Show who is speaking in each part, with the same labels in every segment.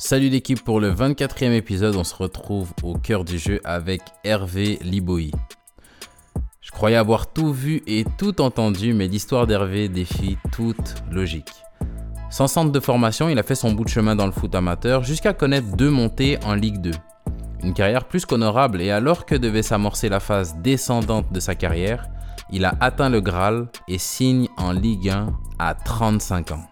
Speaker 1: Salut l'équipe pour le 24e épisode, on se retrouve au cœur du jeu avec Hervé Liboy. Je croyais avoir tout vu et tout entendu, mais l'histoire d'Hervé défie toute logique. Sans centre de formation, il a fait son bout de chemin dans le foot amateur jusqu'à connaître deux montées en Ligue 2. Une carrière plus qu'honorable et alors que devait s'amorcer la phase descendante de sa carrière, il a atteint le Graal et signe en Ligue 1 à 35 ans.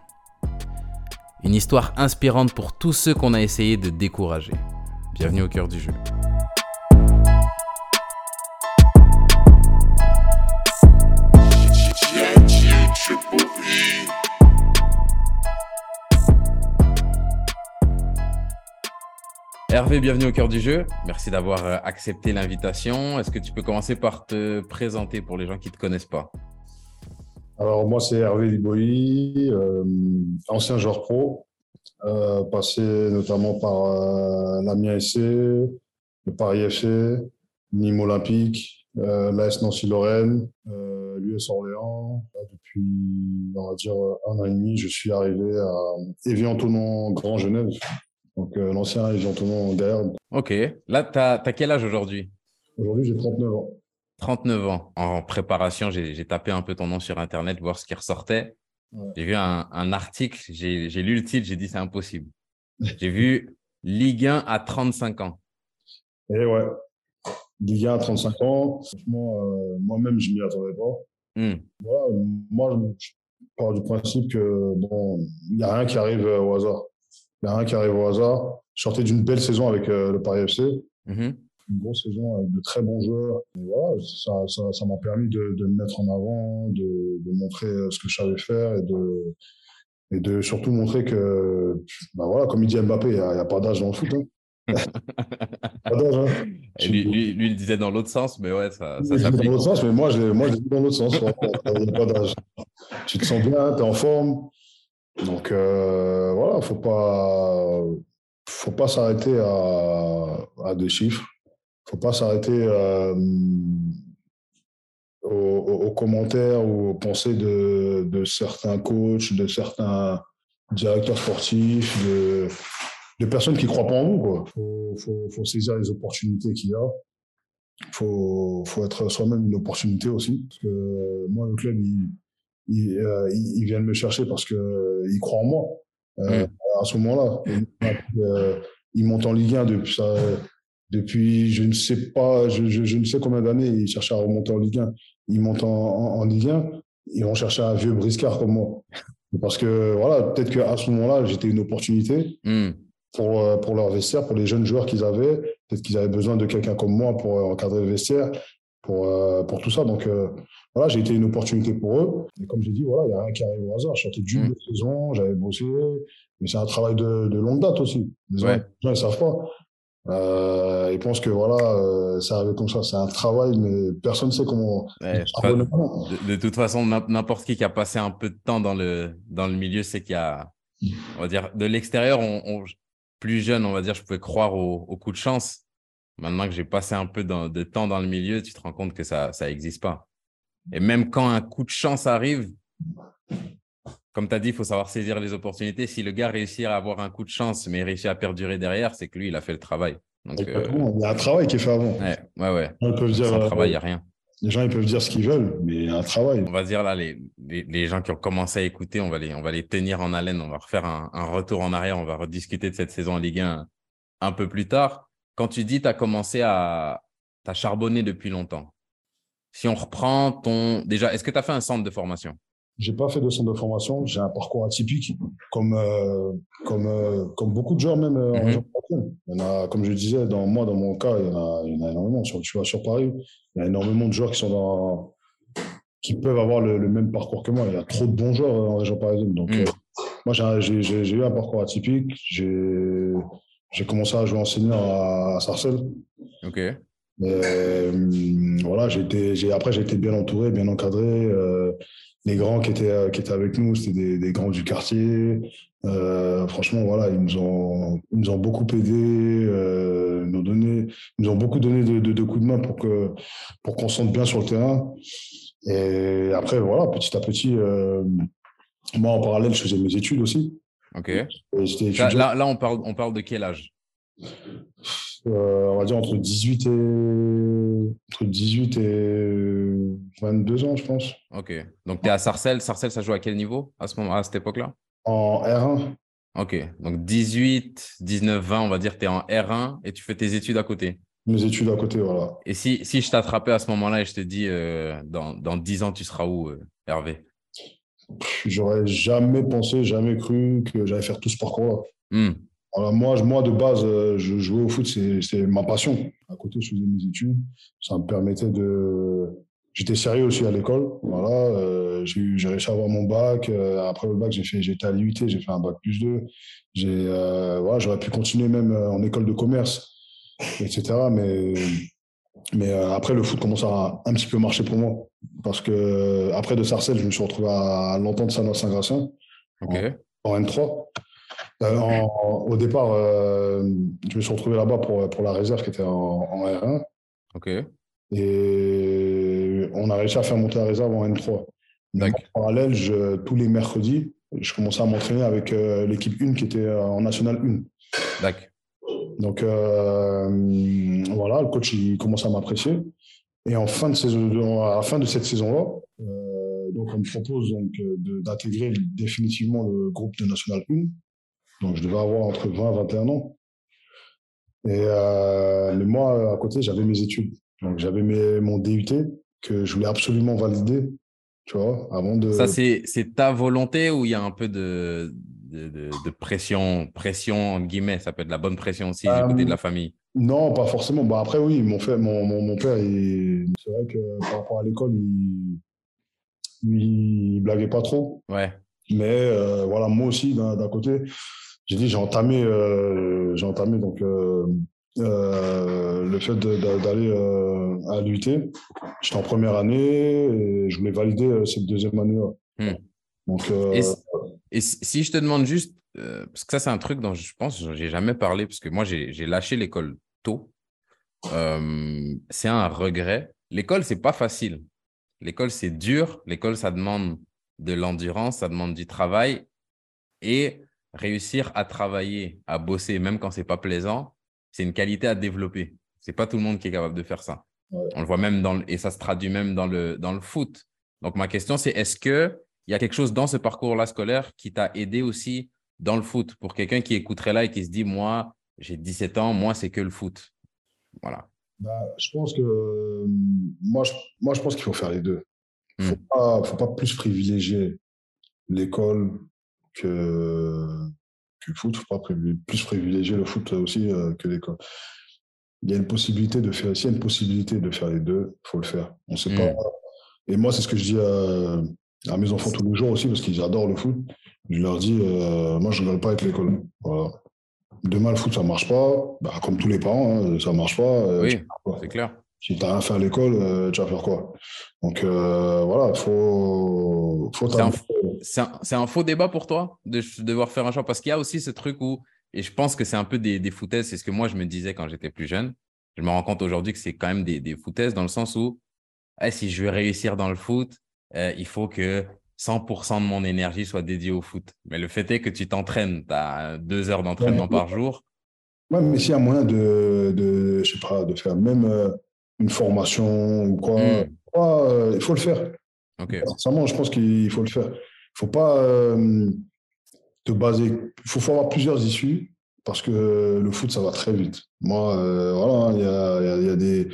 Speaker 1: Une histoire inspirante pour tous ceux qu'on a essayé de décourager. Bienvenue au cœur du jeu. Hervé, bienvenue au cœur du jeu. Merci d'avoir euh, accepté l'invitation. Est-ce que tu peux commencer par te présenter pour les gens qui ne te connaissent pas?
Speaker 2: Alors, moi, c'est Hervé Liboy, euh, ancien joueur pro, euh, passé notamment par euh, l'Amiens SC, le Paris FC, Nîmes Olympique, euh, l'AS Nancy-Lorraine, l'US Orléans. Depuis, on va dire, un an et demi, je suis arrivé à Évian-Tonon, Grand Genève. Donc, l'ancien Évian-Tonon Gaillard.
Speaker 1: Ok. Là, tu as, quel âge aujourd'hui?
Speaker 2: Aujourd'hui, j'ai 39 ans.
Speaker 1: 39 ans. En préparation, j'ai tapé un peu ton nom sur Internet, voir ce qui ressortait.
Speaker 2: Ouais.
Speaker 1: J'ai vu un, un article, j'ai lu le titre, j'ai dit c'est impossible. J'ai vu Ligue 1 à 35 ans.
Speaker 2: Et ouais, Ligue 1 à 35 ans. Franchement, euh, moi-même, je m'y attendais pas.
Speaker 1: Hmm.
Speaker 2: Voilà, moi, je pars du principe que, bon, il n'y a rien qui arrive euh, au hasard. Il n'y a rien qui arrive au hasard. Je sortais d'une belle saison avec euh, le Paris FC,
Speaker 1: Mhm.
Speaker 2: Une grosse saison avec de très bons joueurs. Et voilà, ça ça- ça m'a permis de, de me mettre en avant, de, de montrer euh, ce que je savais faire et de, et de surtout montrer que, bah voilà, comme il dit Mbappé, il n'y a, pas d'âge dans le foot. Hein. pas d'âge. Hein.
Speaker 1: Et lui, lui, lui, il disait dans l'autre sens, mais ouais, ça, ça s'applique.
Speaker 2: dans l'autre sens, mais moi, je l'ai dit dans l'autre sens. vraiment, Il n'y a pas d'âge. Tu te sens bien, tu es en forme. Donc, euh, voilà, faut pas, faut pas s'arrêter à, à des chiffres. Faut pas s'arrêter euh, aux, commentaires ou aux pensées de, de certains coachs, de certains directeurs sportifs, de, de personnes qui croient pas en vous. Il faut, faut, faut saisir les opportunités qu'il y a faut, faut être soi-même une opportunité aussi. Parce que euh, moi, le club, il, il, euh, il, il vient de me chercher parce que euh, il croit en moi euh, à ce moment-là. Et, euh, il monte en Ligue 1 depuis, ça, depuis je ne sais pas, je, je, je ne sais combien d'années, il cherchait à remonter en Ligue 1. Il monte en, en, en Ligue 1, ils vont chercher un vieux briscard comme moi. Parce que voilà, peut-être qu'à ce moment-là, j'étais une opportunité
Speaker 1: Hmm.
Speaker 2: pour, euh, pour leur vestiaire, pour les jeunes joueurs qu'ils avaient. Peut-être qu'ils avaient besoin de quelqu'un comme moi pour euh, encadrer le vestiaire, pour, euh, pour tout ça. Donc euh, voilà, j'ai été une opportunité pour eux. Et comme j'ai dit, voilà, il n'y a rien qui arrive au hasard. Je sortais d'une
Speaker 1: Mm.
Speaker 2: saison, j'avais bossé, mais c'est un travail de, de longue date aussi. Les gens,
Speaker 1: Ouais.
Speaker 2: les gens, ils savent pas. Euh, ils pensent que voilà, euh, c'est arrivé comme ça. C'est un travail, mais personne ne sait comment.
Speaker 1: Ouais, de, toute façon, n'im- n'importe qui qui a passé un peu de temps dans le, dans le milieu, c'est qu'il y a, on va dire, de l'extérieur, on, on- plus jeune, on va dire, je pouvais croire au, au coup de chance. Maintenant que j'ai passé un peu dans- de temps dans le milieu, tu te rends compte que ça ça n'existe pas. Et même quand un coup de chance arrive, comme tu as dit, il faut savoir saisir les opportunités. Si le gars réussit à avoir un coup de chance, mais réussit à perdurer derrière, c'est que lui, il a fait le travail. Donc, euh.
Speaker 2: Il y a un travail qui est fait avant.
Speaker 1: ouais, ouais,
Speaker 2: ils peuvent dire,
Speaker 1: Sans
Speaker 2: euh,
Speaker 1: travail, il n'y a rien.
Speaker 2: les gens, ils peuvent dire ce qu'ils veulent, mais il y a un travail.
Speaker 1: On va dire là, les, les, les gens qui ont commencé à écouter, on va les, on va les tenir en haleine. On va refaire un, un retour en arrière. On va rediscuter de cette saison en Ligue 1 un peu plus tard. Quand tu dis tu as commencé à. Tu as charbonné depuis longtemps. Si on reprend ton. Déjà, est-ce que tu as fait un centre de formation?
Speaker 2: J'ai pas fait de centre de formation. J'ai un parcours atypique, comme euh, comme euh, comme beaucoup de joueurs même euh, en
Speaker 1: Mhm.
Speaker 2: région parisienne. Il y en a, comme je disais, dans moi, dans mon cas, il y en a, il y en a énormément. Sur, tu vois, sur Paris, il y a énormément de joueurs qui sont dans qui peuvent avoir le, le même parcours que moi. Il y a trop de bons joueurs en région parisienne. Donc,
Speaker 1: Mhm.
Speaker 2: moi, j'ai- eu un parcours atypique. J'ai j'ai commencé à jouer en senior à, à Sarcelles.
Speaker 1: Ok.
Speaker 2: Mais, voilà, j'ai été, j'ai, après, j'ai été bien entouré, bien encadré. Les grands qui étaient, euh, qui étaient avec nous, c'était des, des grands du quartier. Euh, franchement, voilà, ils nous ont, ils nous ont beaucoup aidés, euh, nous, donné, ils nous ont beaucoup donné de, de, de coups de main pour, que, pour qu'on se sente bien sur le terrain. Et après, voilà, petit à petit, euh, moi, en parallèle, je faisais mes études aussi.
Speaker 1: Ok. Là, là, on, parle, on parle de quel âge?
Speaker 2: Euh, On va dire entre 18 et, entre 18 et 22 ans, je pense.
Speaker 1: Ok. Donc, tu es à Sarcelles. Sarcelles, ça joue à quel niveau à, ce moment, à cette époque-là?
Speaker 2: En R1.
Speaker 1: Ok. Donc, 18, 19, 20, on va dire, tu es en R1 et tu fais tes études à côté.
Speaker 2: Mes études à côté, voilà.
Speaker 1: Et si, si je t'attrapais à ce moment-là et je te dis, euh, dans, dans 10 ans, tu seras où, euh, Hervé?
Speaker 2: J'aurais jamais pensé, jamais cru que j'allais faire tout ce parcours-là.
Speaker 1: Hmm.
Speaker 2: moi, moi, de base, euh, je jouais au foot, c'est ma passion. À côté, je faisais mes études. Ça me permettait de. J'étais sérieux aussi à l'école. Voilà, euh, j'ai réussi à avoir mon bac. Euh, après le bac, j'ai fait, j'étais à l'IUT, j'ai fait un bac plus 2. J'ai, voilà, j'aurais pu continuer même en école de commerce, etc. Mais mais après, le foot commence à un petit peu marcher pour moi. Parce que après de Sarcelles, je me suis retrouvé à l'entente Saint-Gratien en, N3. Euh, au départ, euh, je me suis retrouvé là-bas pour, pour la réserve qui était en, R1.
Speaker 1: Ok.
Speaker 2: Et on a réussi à faire monter la réserve en N3. en parallèle, je, tous les mercredis, je commençais à m'entraîner avec l'équipe 1 qui était en National 1.
Speaker 1: D'accord.
Speaker 2: Donc euh, voilà, le coach il commence à m'apprécier. Et en fin de saison, à la fin de cette saison-là, euh, donc on me propose donc d'intégrer définitivement le groupe de National 1. Donc je devais avoir entre 20 et 21 ans. Et euh, mais moi à côté j'avais mes études. Donc j'avais mon DUT que je voulais absolument valider, tu vois, avant de.
Speaker 1: Ça c'est ta volonté ou il y a un peu de de, pression, pression en guillemets, ça peut être la bonne pression aussi du côté de la euh, famille
Speaker 2: Non, pas forcément. Bah après, oui, mon, fait, mon, mon, père, c'est vrai que par rapport à l'école, il, il blaguait pas trop.
Speaker 1: Ouais.
Speaker 2: Mais euh, voilà, moi aussi, d'un côté, j'ai dit, j'ai entamé, euh, j'ai entamé donc, le fait d'aller à l'UT. J'étais en première année et je voulais valider cette deuxième année-là. Hmm. Donc,
Speaker 1: et si je te demande juste, euh, parce que ça, c'est un truc dont je pense que j'ai jamais parlé, parce que moi, j'ai lâché l'école tôt. Euh, c'est un regret. L'école, c'est pas facile. L'école, c'est dur. L'école, ça demande de l'endurance, ça demande du travail. Et réussir à travailler, à bosser, même quand c'est pas plaisant, c'est une qualité à développer. C'est pas tout le monde qui est capable de faire ça. On le voit même dans le, et ça se traduit même dans le, dans le foot. Donc, ma question, c'est est-ce que il y a quelque chose dans ce parcours-là scolaire qui t'a aidé aussi dans le foot? Pour quelqu'un qui écouterait là et qui se dit, moi, j'ai 17 ans, moi, c'est que le foot. Voilà.
Speaker 2: Bah, je pense que moi, je, moi, je pense qu'il faut faire les deux. Il ne hmm. faut, pas, plus privilégier l'école que, que le foot. Il ne faut pas plus privilégier le foot aussi euh, que l'école. Il y a une possibilité de faire, s'il y a une possibilité de faire les deux, il faut le faire. On sait pas. Hmm. Et moi, c'est ce que je dis à, à mes enfants tous les jours aussi, parce qu'ils adorent le foot. Je leur dis, euh, moi, je ne rigole pas avec l'école. Demain, le foot, ça ne marche pas. Bah, comme tous les parents, hein, ça ne marche pas. Euh,
Speaker 1: oui, c'est clair.
Speaker 2: Si tu n'as rien fait à l'école, euh, tu vas faire quoi? Donc, voilà, il faut. faut
Speaker 1: c'est un, un, faux débat pour toi de devoir faire un choix? Parce qu'il y a aussi ce truc où, et je pense que c'est un peu des, des foutaises, c'est ce que moi, je me disais quand j'étais plus jeune. Je me rends compte aujourd'hui que c'est quand même des, des foutaises dans le sens où, eh, si je veux réussir dans le foot, euh, il faut que 100% de mon énergie soit dédiée au foot. Mais le fait est que tu t'entraînes, tu as deux heures d'entraînement par jour.
Speaker 2: Oui, mais s'il y a moyen de, de, je sais pas, de faire même euh, une formation ou quoi, hmm. euh, il faut le faire.
Speaker 1: Okay.
Speaker 2: je pense qu'il faut le faire. Il ne faut pas te baser. Il faut avoir plusieurs issues parce que le foot, ça va très vite. Moi, voilà, il y a, y a des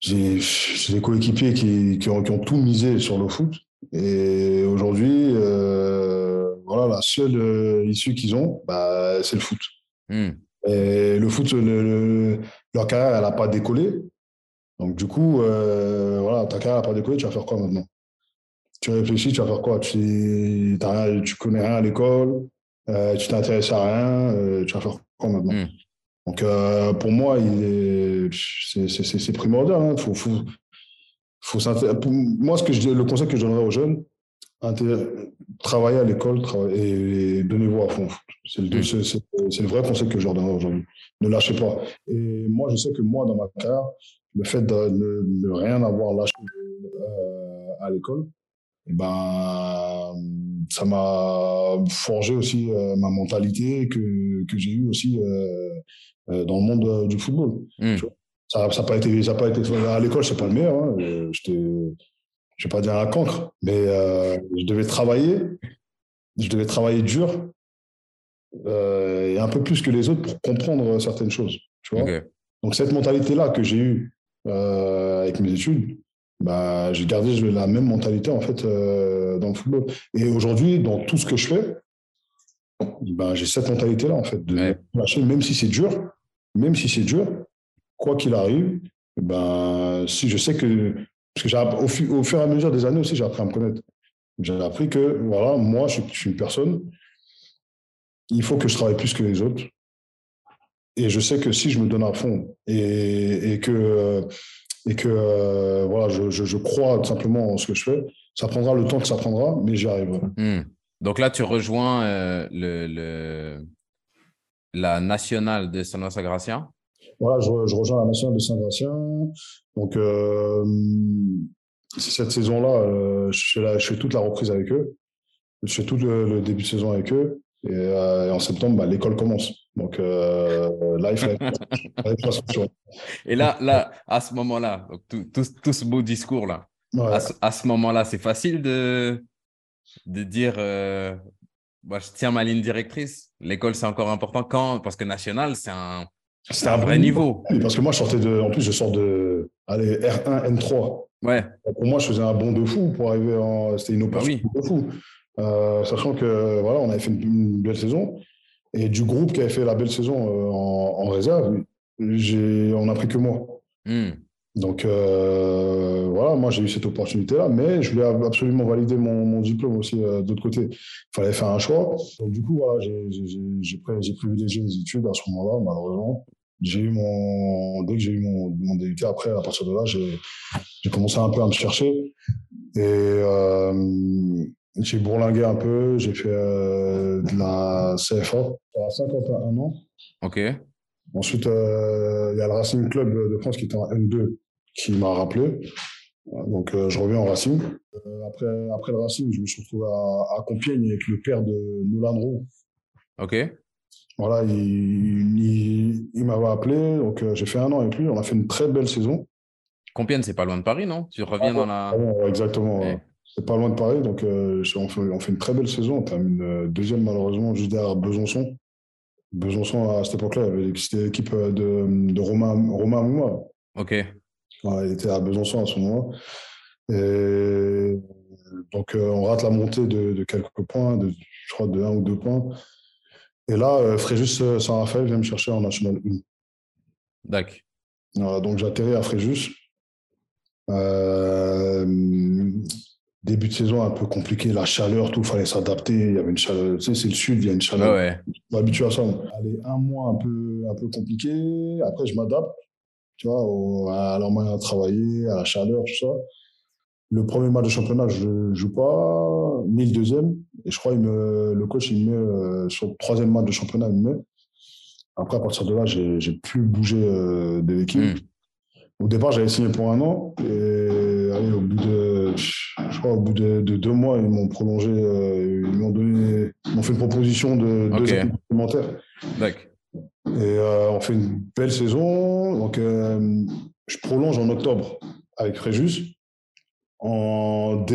Speaker 2: j'ai des coéquipiers qui, qui, ont, qui, ont, tout misé sur le foot. Et aujourd'hui, euh, voilà, la seule euh, issue qu'ils ont, bah, c'est le foot. Hmm. Et le foot, le, leur carrière, elle n'a pas décollé. Donc, du coup, euh, voilà, ta carrière n'a pas décollé, tu vas faire quoi maintenant? Tu réfléchis, tu vas faire quoi? Tu ne connais rien à l'école, tu t'intéresses à rien, tu vas faire quoi maintenant? Hmm. Donc, euh, pour moi, c'est primordial. Hein. Faut, faut, faut moi, ce que je, le conseil que je donnerais aux jeunes, travailler à l'école et, donnez-vous à fond. C'est le, le, vrai conseil que je leur donnerais aujourd'hui. Ne lâchez pas. Et moi, je sais que moi, dans ma carrière, le fait de ne rien avoir lâché euh, à l'école, eh ben, ça m'a forgé aussi ma mentalité que, que j'ai eu aussi dans le monde du football. Hmm. Ça n'a pas été, ça pas été à l'école, c'est pas le meilleur. Hein. Je vais pas dire un cancre, mais je devais travailler, je devais travailler dur et un peu plus que les autres pour comprendre certaines choses. Tu vois Donc cette mentalité-là que j'ai eue avec mes études, bah, j'ai gardé la même mentalité en fait euh, dans le football. Et aujourd'hui, dans tout ce que je fais, bah, j'ai cette mentalité-là en fait, de lâcher, même si c'est dur, même si c'est dur, quoi qu'il arrive, ben, si je sais que, parce que au, au, fur et à mesure des années aussi, j'ai appris à me connaître. J'ai appris que voilà, moi, je, suis une personne, il faut que je travaille plus que les autres. Et je sais que si je me donne à fond et, et que et que euh, voilà, je, je, crois simplement en ce que je fais. Ça prendra le temps que ça prendra, mais j'y arriverai.
Speaker 1: Hmm. Donc là, tu rejoins euh, le, le, la nationale de San Gratien
Speaker 2: Voilà, je, je, rejoins la nationale de Saint-Gratien. Donc, euh, cette saison-là, je, je, fais toute la reprise avec eux. Je fais tout le, début de saison avec eux. Et, en septembre, bah, l'école commence. Donc euh, là, il fallait,
Speaker 1: Et là, là, à ce moment-là, tout, tout, ce beau discours-là, à, ce moment-là, c'est facile de, de dire euh, bah, je tiens ma ligne directrice. L'école, c'est encore important. Quand? Parce que national, c'est un, c'est un vrai niveau.
Speaker 2: parce que moi, je sortais de. En plus, je sors de allez, R1, N3.
Speaker 1: Ouais.
Speaker 2: pour moi, je faisais un bond de fou pour arriver en. C'était une bah opération de fou. Euh, sachant que voilà, on avait fait une belle saison. Et du groupe qui avait fait la belle saison euh, en, réserve, on n'a pris que moi. Hmm. Donc euh, voilà, moi j'ai eu cette opportunité-là, mais je voulais absolument valider mon, diplôme aussi euh, d'autre côté. Il fallait faire un choix. Donc du coup, voilà, j'ai privilégié les études à ce moment-là, malheureusement. J'ai eu mon, dès que j'ai eu mon, mon DUT, après, à partir de là, j'ai commencé un peu à me chercher. Et j'ai bourlingué un peu, j'ai fait euh, de la CFA à 51 ans.
Speaker 1: Ok.
Speaker 2: Ensuite, euh, il y a le Racing Club de France qui était en N2 qui m'a rappelé. Donc, euh, je reviens en Racing. après, après le Racing, je me suis retrouvé à, Compiègne avec le père de Nolan Roux.
Speaker 1: Ok.
Speaker 2: Voilà, il, il, m'avait appelé. Donc, j'ai fait un an avec lui. On a fait une très belle saison.
Speaker 1: Compiègne, c'est pas loin de Paris, non? Tu reviens ah, dans la.
Speaker 2: Ah exactement. C'est pas loin de Paris, donc euh, on, fait, une très belle saison. On termine euh, deuxième, malheureusement, juste derrière Besançon. Besançon, à cette époque-là, c'était l'équipe euh, de, de Romain, Romain Mouma.
Speaker 1: Ok.
Speaker 2: il était à Besançon à ce moment-là. Et donc, on rate la montée de, quelques points, de, je crois de un ou deux points. Et là, Fréjus Saint-Raphaël vient me chercher en National 1.
Speaker 1: D'accord.
Speaker 2: donc, j'atterris à Fréjus. Début de saison un peu compliqué, la chaleur, tout, il fallait s'adapter. Il y avait une chaleur, tu sais, c'est le sud, il y a une chaleur.
Speaker 1: Ouais.
Speaker 2: On habitué à ça. Allez, un mois un peu, un peu compliqué. Après, je m'adapte, tu vois, à leur moyen de travailler, à la chaleur, tout ça. Le premier match de championnat, je ne joue pas, ni le deuxième. Et je crois que le coach, il me met euh, sur le troisième match de championnat, il me met. Après, à partir de là, j'ai plus bougé euh, de l'équipe. Hmm. Au départ, j'avais signé pour un an. Et allez, au bout de, je crois, au bout de, deux mois, ils m'ont prolongé. Euh, ils m'ont donné, m'ont fait une proposition de deux années supplémentaires.
Speaker 1: D'accord.
Speaker 2: Et euh, on fait une belle saison. Donc, euh, je prolonge en octobre avec Fréjus. En,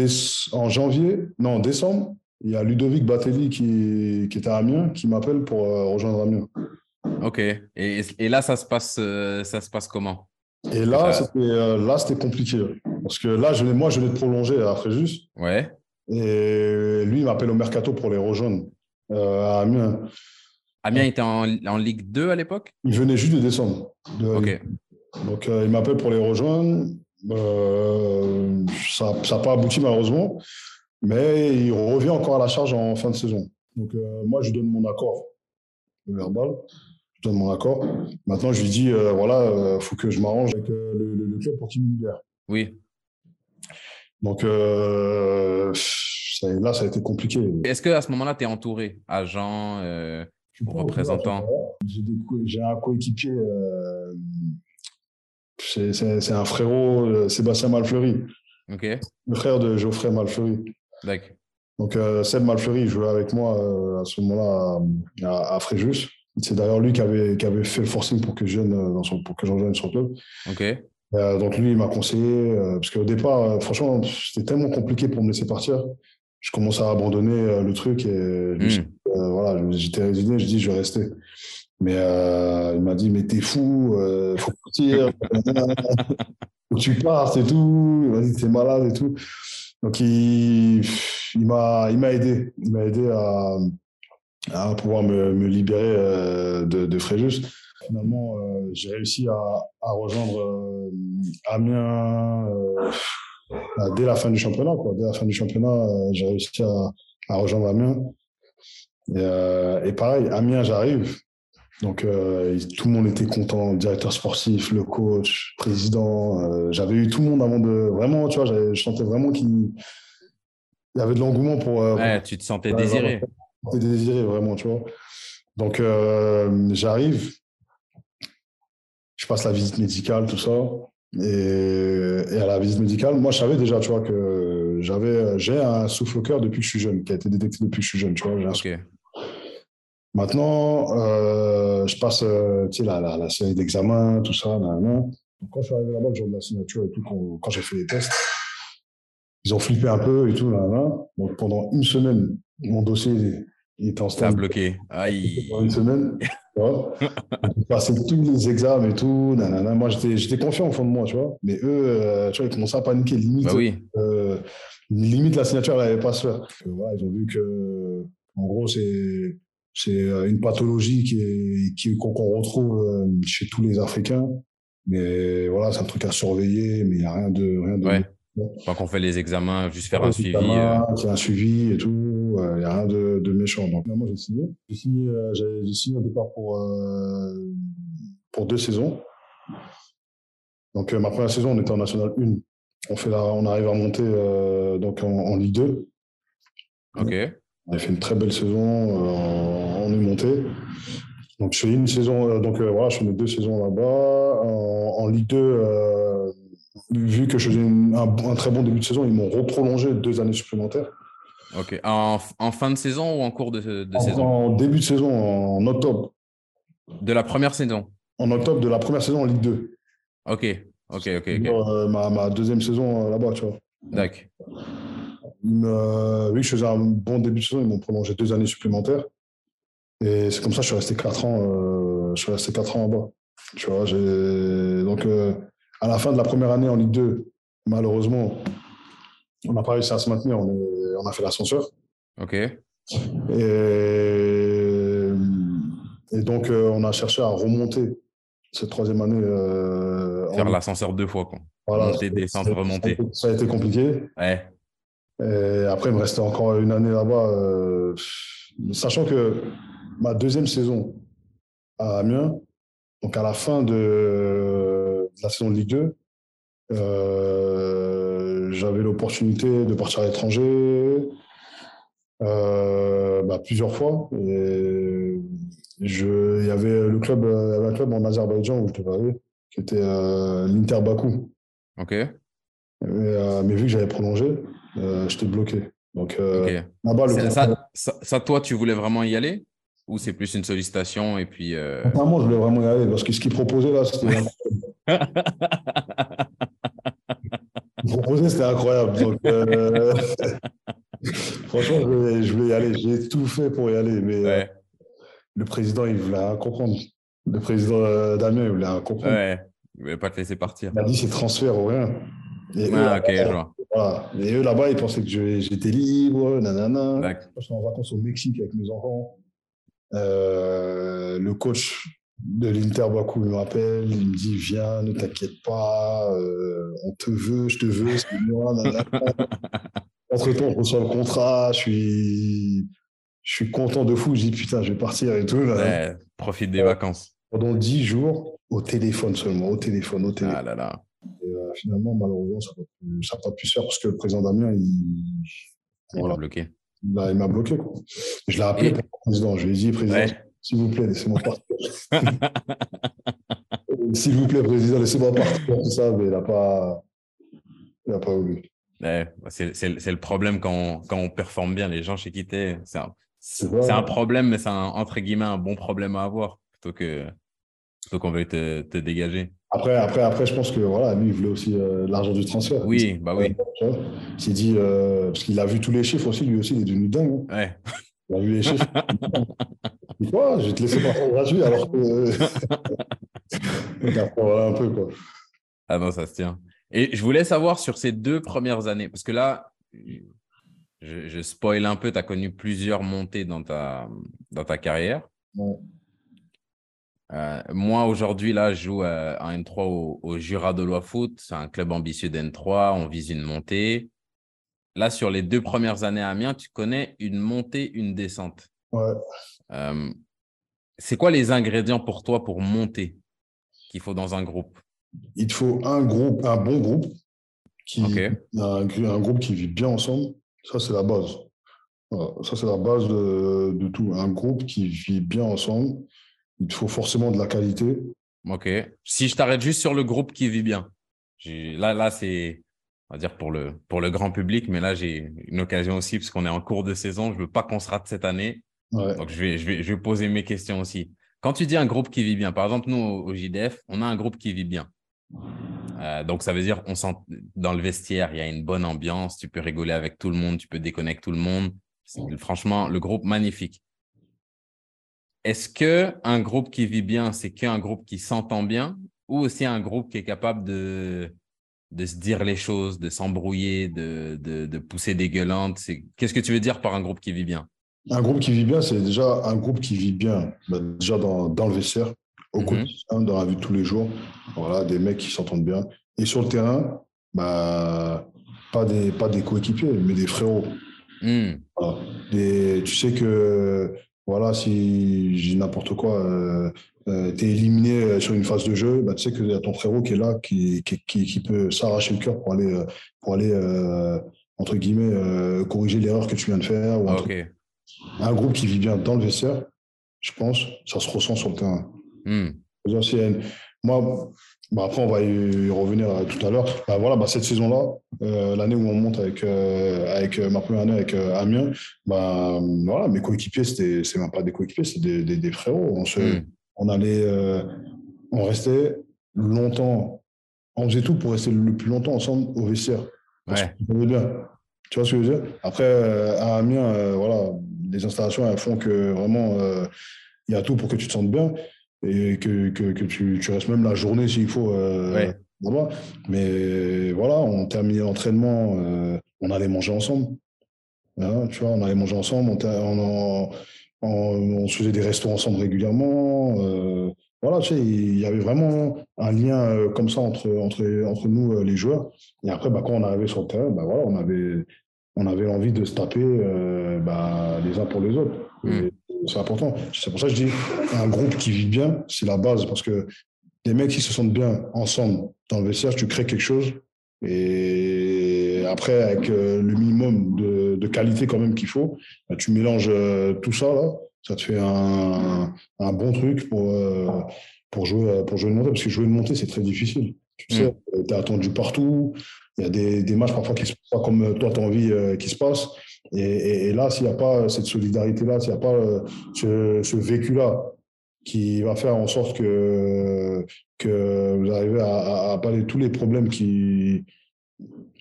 Speaker 2: en janvier, non, en décembre, il y a Ludovic Batelli qui, qui était à Amiens qui m'appelle pour rejoindre Amiens.
Speaker 1: Ok. Et, et, là, ça se passe, ça se passe comment?
Speaker 2: Et là, c'était euh, là, c'était compliqué. Parce que là, je, moi, je venais de prolonger à Fréjus.
Speaker 1: Ouais.
Speaker 2: Et lui, il m'appelle au mercato pour les rejoindre euh, à Amiens.
Speaker 1: Amiens était en, en, Ligue 2 à l'époque?
Speaker 2: Il venait juste de descendre.
Speaker 1: ok.
Speaker 2: Donc, euh, il m'appelle pour les rejoindre. ça n'a pas abouti, malheureusement. Mais il revient encore à la charge en fin de saison. Donc, moi, je donne mon accord verbal donne mon accord. Maintenant, je lui dis, euh, voilà, il euh, faut que je m'arrange avec euh, le, club pour qu'il me libère.
Speaker 1: Oui.
Speaker 2: Donc là, ça a été compliqué.
Speaker 1: Est-ce qu'à ce, moment-là, tu es entouré, agent, représentant?
Speaker 2: J'ai un coéquipier, c'est un frérot, Sébastien Malfleury. Le frère de Geoffrey Malfleury.
Speaker 1: D'accord.
Speaker 2: Donc, euh, Seb Malfleury jouait avec moi euh, à ce moment-là à, à, Fréjus. C'est d'ailleurs lui qui avait, qui avait fait le forcing pour que je, dans son, pour que rejoigne son club.
Speaker 1: Ok.
Speaker 2: Donc, lui, il m'a conseillé, parce qu'au départ, franchement, c'était tellement compliqué pour me laisser partir. Je commençais à abandonner le truc et hmm. voilà, j'étais résigné, je dis, je vais rester. Mais il m'a dit, mais t'es fou, il faut partir, faut que tu partes et tout, vas-y, t'es malade et tout. Donc, il, il m'a aidé. Il m'a aidé à, à, pouvoir me, me libérer euh, de, de, Fréjus. Finalement, euh, j'ai réussi à, à rejoindre euh, Amiens dès la fin du championnat. Quoi. Dès la fin du championnat, j'ai réussi à, à, rejoindre Amiens. Et, et pareil, Amiens, j'arrive. Donc, euh, tout le monde était content, le directeur sportif, le coach, président. Euh, j'avais eu tout le monde avant de. Vraiment, tu vois, je sentais vraiment qu'il y avait de l'engouement pour.
Speaker 1: Euh, ouais, tu te sentais désiré.
Speaker 2: Je désiré, vraiment, tu vois. Donc, j'arrive, je passe la visite médicale, tout ça. Et, et, à la visite médicale, moi, je savais déjà, tu vois, que j'avais, j'ai un souffle au cœur depuis que je suis jeune, qui a été détecté depuis que je suis jeune, tu vois. Maintenant, euh, je passe euh, tu sais, la, la, la série d'examens, tout ça. Quand je suis arrivé là-bas, le jour de la signature et tout, quand, quand j'ai fait les tests, ils ont flippé un peu et tout. Donc pendant une semaine, mon dossier il était en stand.
Speaker 1: bloqué. Aïe.
Speaker 2: Pendant une semaine. passé tous les examens et tout. Nanana. Moi, j'étais confiant au fond de moi, tu vois. Mais eux, euh, tu vois, ils commençaient à paniquer. Limite,
Speaker 1: bah oui.
Speaker 2: euh, limite la signature, elle n'allait pas se faire. Voilà, ils ont vu que, en gros, c'est c'est euh, une pathologie qui qui, qu'on retrouve euh, chez tous les Africains. Mais voilà, c'est un truc à surveiller, mais il n'y a rien de. Rien de
Speaker 1: ouais. Quand on fait les examens, juste faire un suivi. Euh...
Speaker 2: un suivi et tout, il n'y a rien de, de, méchant. Donc, moi, j'ai signé. J'ai signé, euh, signé au départ pour, euh, pour deux saisons. Donc, ma première saison, on était en National 1. On, fait la, on arrive à monter donc en, en, Ligue 2.
Speaker 1: Ok.
Speaker 2: On a fait une très belle saison, euh, on est monté. Donc je fais une saison, euh, donc euh, voilà, je fais mes deux saisons là-bas. En, Ligue 2, vu que je faisais un, très bon début de saison, ils m'ont reprolongé deux années supplémentaires.
Speaker 1: Ok. En, fin de saison ou en cours de, saison?
Speaker 2: En début de saison, en octobre.
Speaker 1: De la première saison?
Speaker 2: En octobre de la première saison en Ligue 2.
Speaker 1: Ok, ok, ok.
Speaker 2: ma, ma, deuxième saison là-bas, tu vois.
Speaker 1: D'accord.
Speaker 2: Euh, oui, je faisais un bon début de saison. Ils m'ont prolongé deux années supplémentaires. Et c'est comme ça que je suis resté quatre ans. Euh, je suis resté quatre ans en bas. Tu vois, donc euh, à la fin de la première année en Ligue 2, malheureusement, on n'a pas réussi à se maintenir. On, est... on a fait l'ascenseur.
Speaker 1: Ok.
Speaker 2: Et, et donc on a cherché à remonter cette troisième année.
Speaker 1: Faire l'ascenseur deux fois, quoi.
Speaker 2: Voilà,
Speaker 1: monter, descendre, remonter.
Speaker 2: Ça a été compliqué.
Speaker 1: Ouais.
Speaker 2: Et après, il me restait encore une année là-bas, euh, sachant que ma deuxième saison à Amiens, donc à la fin de, la saison de Ligue 2, euh, j'avais l'opportunité de partir à l'étranger euh, bah, plusieurs fois. Et je, il y avait le club, avait un club en Azerbaïdjan où je devais qui était l'Inter Bakou.
Speaker 1: Ok.
Speaker 2: mais vu que j'avais prolongé, euh, j'étais bloqué. Donc,
Speaker 1: euh, ça, toi, tu voulais vraiment y aller? Ou c'est plus une sollicitation et puis. Euh...
Speaker 2: moi, je voulais vraiment y aller parce que ce qu'ils proposaient là, c'était. proposaient, c'était incroyable. Donc, euh, franchement, je voulais, y aller. J'ai tout fait pour y aller. Mais euh, le président, il voulait comprendre. Le président Damien, il voulait comprendre.
Speaker 1: Ouais. Il ne voulait pas te laisser partir.
Speaker 2: Il a dit c'est transfert ou rien.
Speaker 1: Et ah, ok, je vois.
Speaker 2: Et eux, là-bas, ils pensaient que j'étais libre, nanana. Je suis en vacances au Mexique avec mes enfants. Euh, le coach de l'Inter Bakou me rappelle, il me dit Viens, ne t'inquiète pas, euh, on te veut, je te veux, c'est moi. Entre-temps, je reçois le contrat, je suis, je suis content de fou. Je dis Putain, je vais partir et tout.
Speaker 1: Ouais, profite des vacances.
Speaker 2: Pendant dix jours, au téléphone seulement, au téléphone, au téléphone.
Speaker 1: Ah là là.
Speaker 2: Et euh, finalement, malheureusement, ça n'a pas, pu se faire parce que le président Damien, il,
Speaker 1: il m'a bloqué.
Speaker 2: Là, il m'a bloqué. Quoi. Je l'ai appelé pour le président. Je lui ai dit, président, s'il vous plaît, laissez-moi partir. s'il vous plaît, président, laissez-moi partir. Tout ça, mais il n'a pas, il a pas voulu.
Speaker 1: bah, c'est le problème quand on, quand on performe bien. Les gens chez qui c'est un, un, problème, mais c'est entre guillemets un bon problème à avoir plutôt que plutôt qu'on veuille te, te, dégager.
Speaker 2: Après, après, après, je pense que voilà, lui, il voulait aussi euh, l'argent du transfert.
Speaker 1: Oui, bah oui.
Speaker 2: il s'est dit, euh, parce qu'il a vu tous les chiffres aussi, lui aussi, il est devenu dingue.
Speaker 1: Hein. Ouais.
Speaker 2: Il a vu les chiffres. Je vais te laisser partir gratuit alors que. voilà un peu, quoi.
Speaker 1: Ah non, ça se tient. Et je voulais savoir sur ces deux premières années, parce que là, je, je spoil un peu, tu as connu plusieurs montées dans ta, dans ta carrière. Euh, moi, aujourd'hui, là, je joue euh, en N3 au, au Jura de Loi Foot. C'est un club ambitieux d'N3. On vise une montée. Là, sur les deux premières années à Amiens, tu connais une montée, une descente.
Speaker 2: Ouais.
Speaker 1: Euh, c'est quoi les ingrédients pour toi pour monter qu'il faut dans un groupe?
Speaker 2: Il te faut un groupe, un bon groupe, qui, un, groupe qui vit bien ensemble. Ça, c'est la base. Ça, c'est la base de, tout. Un groupe qui vit bien ensemble. Il te faut forcément de la qualité.
Speaker 1: Ok. Si je t'arrête juste sur le groupe qui vit bien, là, là c'est, on va dire pour le, pour le grand public, mais là, j'ai une occasion aussi, parce qu'on est en cours de saison. Je ne veux pas qu'on se rate cette année. Donc, je vais, je, vais, je vais poser mes questions aussi. Quand tu dis un groupe qui vit bien, par exemple, nous, au JDF, on a un groupe qui vit bien. Euh, donc, ça veut dire on sent dans le vestiaire, il y a une bonne ambiance, tu peux rigoler avec tout le monde, tu peux déconnecter tout le monde. Franchement, le groupe magnifique. Est-ce que un groupe qui vit bien, c'est qu'un groupe qui s'entend bien ou aussi un groupe qui est capable de, de se dire les choses, de s'embrouiller, de, de, pousser des gueulantes? Qu'est-ce que tu veux dire par un groupe qui vit bien?
Speaker 2: Un groupe qui vit bien, c'est déjà un groupe qui vit bien, bah, déjà dans, dans le vestiaire, au mmh quotidien, dans la vie de tous les jours. Voilà, des mecs qui s'entendent bien. Et sur le terrain, bah, pas des, pas des coéquipiers, mais des frérots. Mmh. tu sais que voilà, si j'ai n'importe quoi, euh, euh, tu es éliminé sur une phase de jeu, bah, tu sais qu'il y a ton frérot qui est là, qui, qui, qui, peut s'arracher le cœur pour aller, euh, pour aller entre guillemets, corriger l'erreur que tu viens de faire. Ou
Speaker 1: ah,
Speaker 2: un groupe qui vit bien dans le vestiaire, je pense, ça se ressent sur le terrain.
Speaker 1: Mmh.
Speaker 2: Moi, bah après, on va y revenir euh, tout à l'heure. Bah voilà, bah cette saison-là, euh, l'année où on monte avec, euh, avec ma première année avec Amiens, bah, voilà, mes coéquipiers, c'est même pas des coéquipiers, c'est des, des, frérots. On, se, mmh. on allait, on restait longtemps, on faisait tout pour rester le plus longtemps ensemble au vestiaire.
Speaker 1: Ouais.
Speaker 2: Bien. Tu vois ce que je veux dire? Après, à Amiens, voilà, les installations, elles font que vraiment, il y a tout pour que tu te sentes bien et que, que, que tu, tu, restes même la journée s'il faut. Euh, Mais voilà, on terminait l'entraînement, euh, on allait manger ensemble. Hein, tu vois, on allait manger ensemble, on, on, on, se faisait des restos ensemble régulièrement. Euh, voilà, tu sais, il y avait vraiment un lien euh, comme ça entre, entre, entre nous, euh, les joueurs. Et après, bah, quand on arrivait sur le terrain, bah, voilà, on avait, on avait envie de se taper bah, les uns pour les autres. Mmh c'est important. C'est pour ça que je dis un groupe qui vit bien, c'est la base parce que les mecs qui se sentent bien ensemble dans le vestiaire, tu crées quelque chose et après avec euh, le minimum de, de qualité quand même qu'il faut, bah, tu mélanges euh, tout ça là, ça te fait un, un bon truc pour euh, pour jouer pour jouer une montée parce que jouer une montée c'est très difficile. Tu sais, mm. tu es attendu partout. Il y a des, des matchs parfois qui se passent pas comme toi tu as envie qu'ils se passent. Et, là, s'il n'y a pas cette solidarité-là, s'il n'y a pas euh, ce, vécu-là qui va faire en sorte que, que vous arrivez à, à, parler tous les problèmes qui,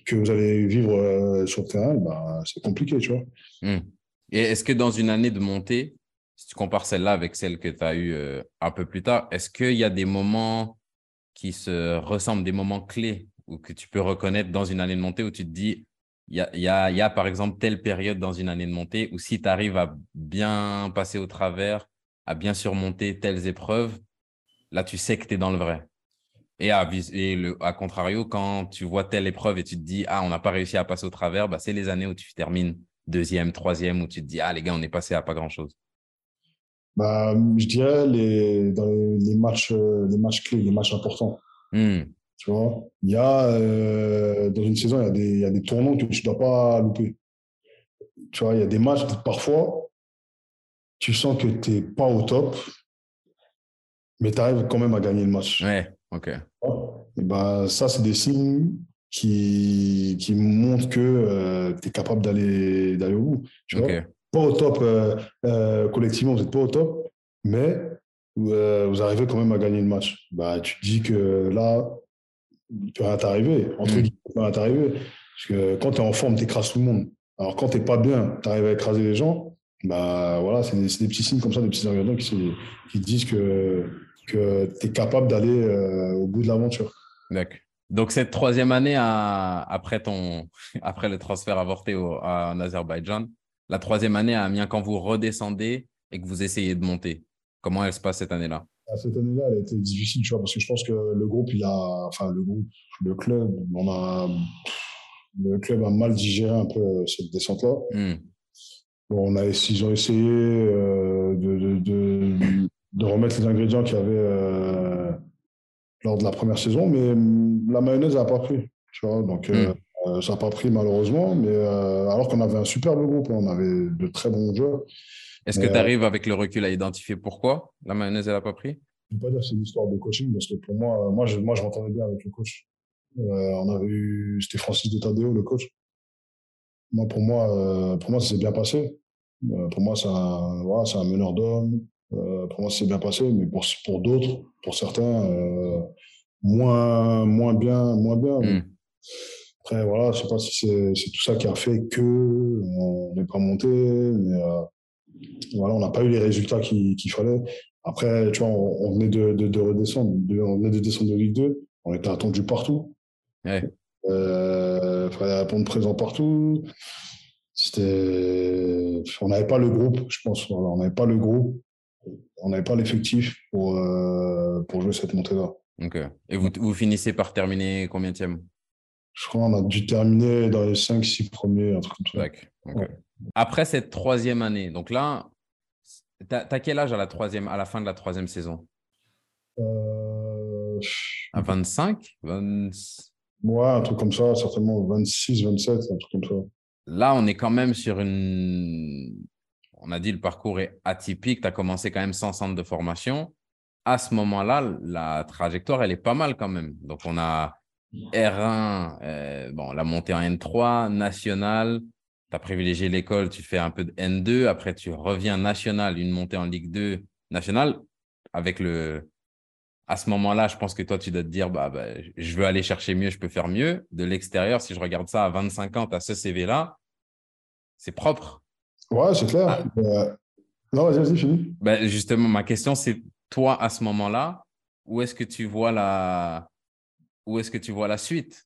Speaker 2: que vous allez vivre euh, sur le terrain, bah, c'est compliqué, tu vois.
Speaker 1: Hmm. Et est-ce que dans une année de montée, si tu compares celle-là avec celle que tu as eue euh, un peu plus tard, est-ce qu'il y a des moments qui se ressemblent, des moments clés ou que tu peux reconnaître dans une année de montée où tu te dis, il y a, par exemple telle période dans une année de montée où si tu arrives à bien passer au travers, à bien surmonter telles épreuves, là, tu sais que tu es dans le vrai. Et à, contrario, quand tu vois telle épreuve et tu te dis, ah, on n'a pas réussi à passer au travers, bah, c'est les années où tu termines deuxième, troisième, où tu te dis, ah, les gars, on est passé à pas grand-chose.
Speaker 2: Bah, je dirais les, dans les, matchs, euh, les matchs clés, les matchs importants.
Speaker 1: Hmm.
Speaker 2: Tu vois, il y a, euh, dans une saison, il y, a des, il y a des tournants que tu ne dois pas louper. Tu vois, il y a des matchs, parfois, tu sens que tu n'es pas au top, mais tu arrives quand même à gagner le match.
Speaker 1: Ouais, ok.
Speaker 2: Et ben, ça, c'est des signes, qui, qui montrent que tu es capable d'aller au bout. Tu vois pas au top collectivement, vous n'êtes pas au top, mais vous arrivez quand même à gagner le match. Bah, tu te dis que là, il peut rien t'arriver. Entre mm. guillemets, il peut rien t'arriver. Parce que quand tu es en forme, tu écrases tout le monde. Alors quand tu n'es pas bien, tu arrives à écraser les gens, bah voilà, c'est des, des, petits signes comme ça, des petits ingrédients qui, qui disent que, que tu es capable d'aller euh, au bout de l'aventure.
Speaker 1: D'accord. Donc cette troisième année après, ton, après le transfert avorté au, en Azerbaïdjan, la troisième année à Amiens, quand vous redescendez et que vous essayez de monter, comment elle se passe cette année-là?
Speaker 2: Ah, Cette année-là, elle a été difficile, tu vois, parce que je pense que le groupe, il a, enfin le groupe, le club, on a, le club a mal digéré un peu cette descente-là. Hmm. Bon, on a, ils ont essayé euh, de, de, de, remettre les ingrédients qu'il y avait euh, lors de la première saison, mais la mayonnaise n'a pas pris. Tu vois, donc, euh, hmm. ça n'a pas pris malheureusement, mais alors qu'on avait un superbe groupe, hein, on avait de très bons joueurs.
Speaker 1: Est-ce que tu arrives avec le recul à identifier pourquoi la mayonnaise n'a pas pris?
Speaker 2: Je ne peux pas dire que c'est une histoire de coaching, parce que pour moi, moi je, moi, je m'entendais bien avec le coach. on avait eu, c'était Francis de Tadeo, le coach. Moi, pour moi, pour moi, ça s'est bien passé. Euh, pour moi, c'est un, voilà, un meneur d'hommes. Euh, pour moi, c'est bien passé, mais pour, pour d'autres, pour certains, euh, moins, moins bien. Moins bien. Hmm. Après, voilà, je ne sais pas si c'est tout ça qui a fait que on n'est pas monté, mais voilà, on n'a pas eu les résultats qu'il fallait. Après, tu vois, on, venait de, de, redescendre, on venait de descendre de Ligue 2, on était attendu partout. Ouais. Euh, fallait répondre présent partout. C'était, on n'avait pas le groupe, je pense. on n'avait pas le groupe, on n'avait pas l'effectif pour, euh, pour jouer cette montée-là.
Speaker 1: Ok. Et vous, vous finissez par terminer combien de
Speaker 2: Je crois qu'on a dû terminer dans les 5-6 premiers, un truc comme
Speaker 1: ça. Après cette troisième année, donc là, tu as, quel âge à la, troisième, à la fin de la troisième saison? Euh... À 25 20...
Speaker 2: Ouais, un truc comme ça, certainement 26, 27, un truc comme ça.
Speaker 1: Là, on est quand même sur une. On a dit le parcours est atypique. Tu as commencé quand même sans centre de formation. À ce moment-là, la trajectoire, elle est pas mal quand même. Donc, on a R1, euh, bon, la montée en N3, national. Tu as privilégié l'école, tu fais un peu de N2. Après, tu reviens national, une montée en Ligue 2 nationale. Avec le, à ce moment-là, je pense que toi, tu dois te dire, bah, bah, je veux aller chercher mieux, je peux faire mieux. De l'extérieur, si je regarde ça à 25 ans, tu as ce CV-là, c'est propre.
Speaker 2: Ouais, c'est clair. Ah. Euh, non, vas-y, vas-y, fini.
Speaker 1: Ben, justement, ma question, c'est toi, à ce moment-là, où est-ce que tu vois la, où est-ce que tu vois la suite?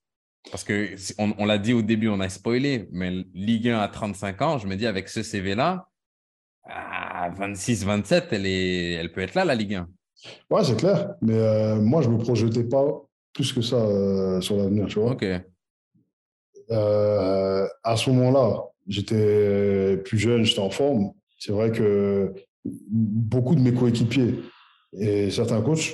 Speaker 1: Parce que on, l'a dit au début, on a spoilé, mais Ligue 1 à 35 ans, je me dis, avec ce CV-là, à 26, 27, elle, est, elle peut être là, la Ligue 1.
Speaker 2: Ouais, c'est clair. Mais euh, moi, je ne me projetais pas plus que ça euh, sur l'avenir, tu vois.
Speaker 1: OK.
Speaker 2: Euh, à ce moment-là, j'étais plus jeune, j'étais en forme. C'est vrai que beaucoup de mes coéquipiers et certains coachs,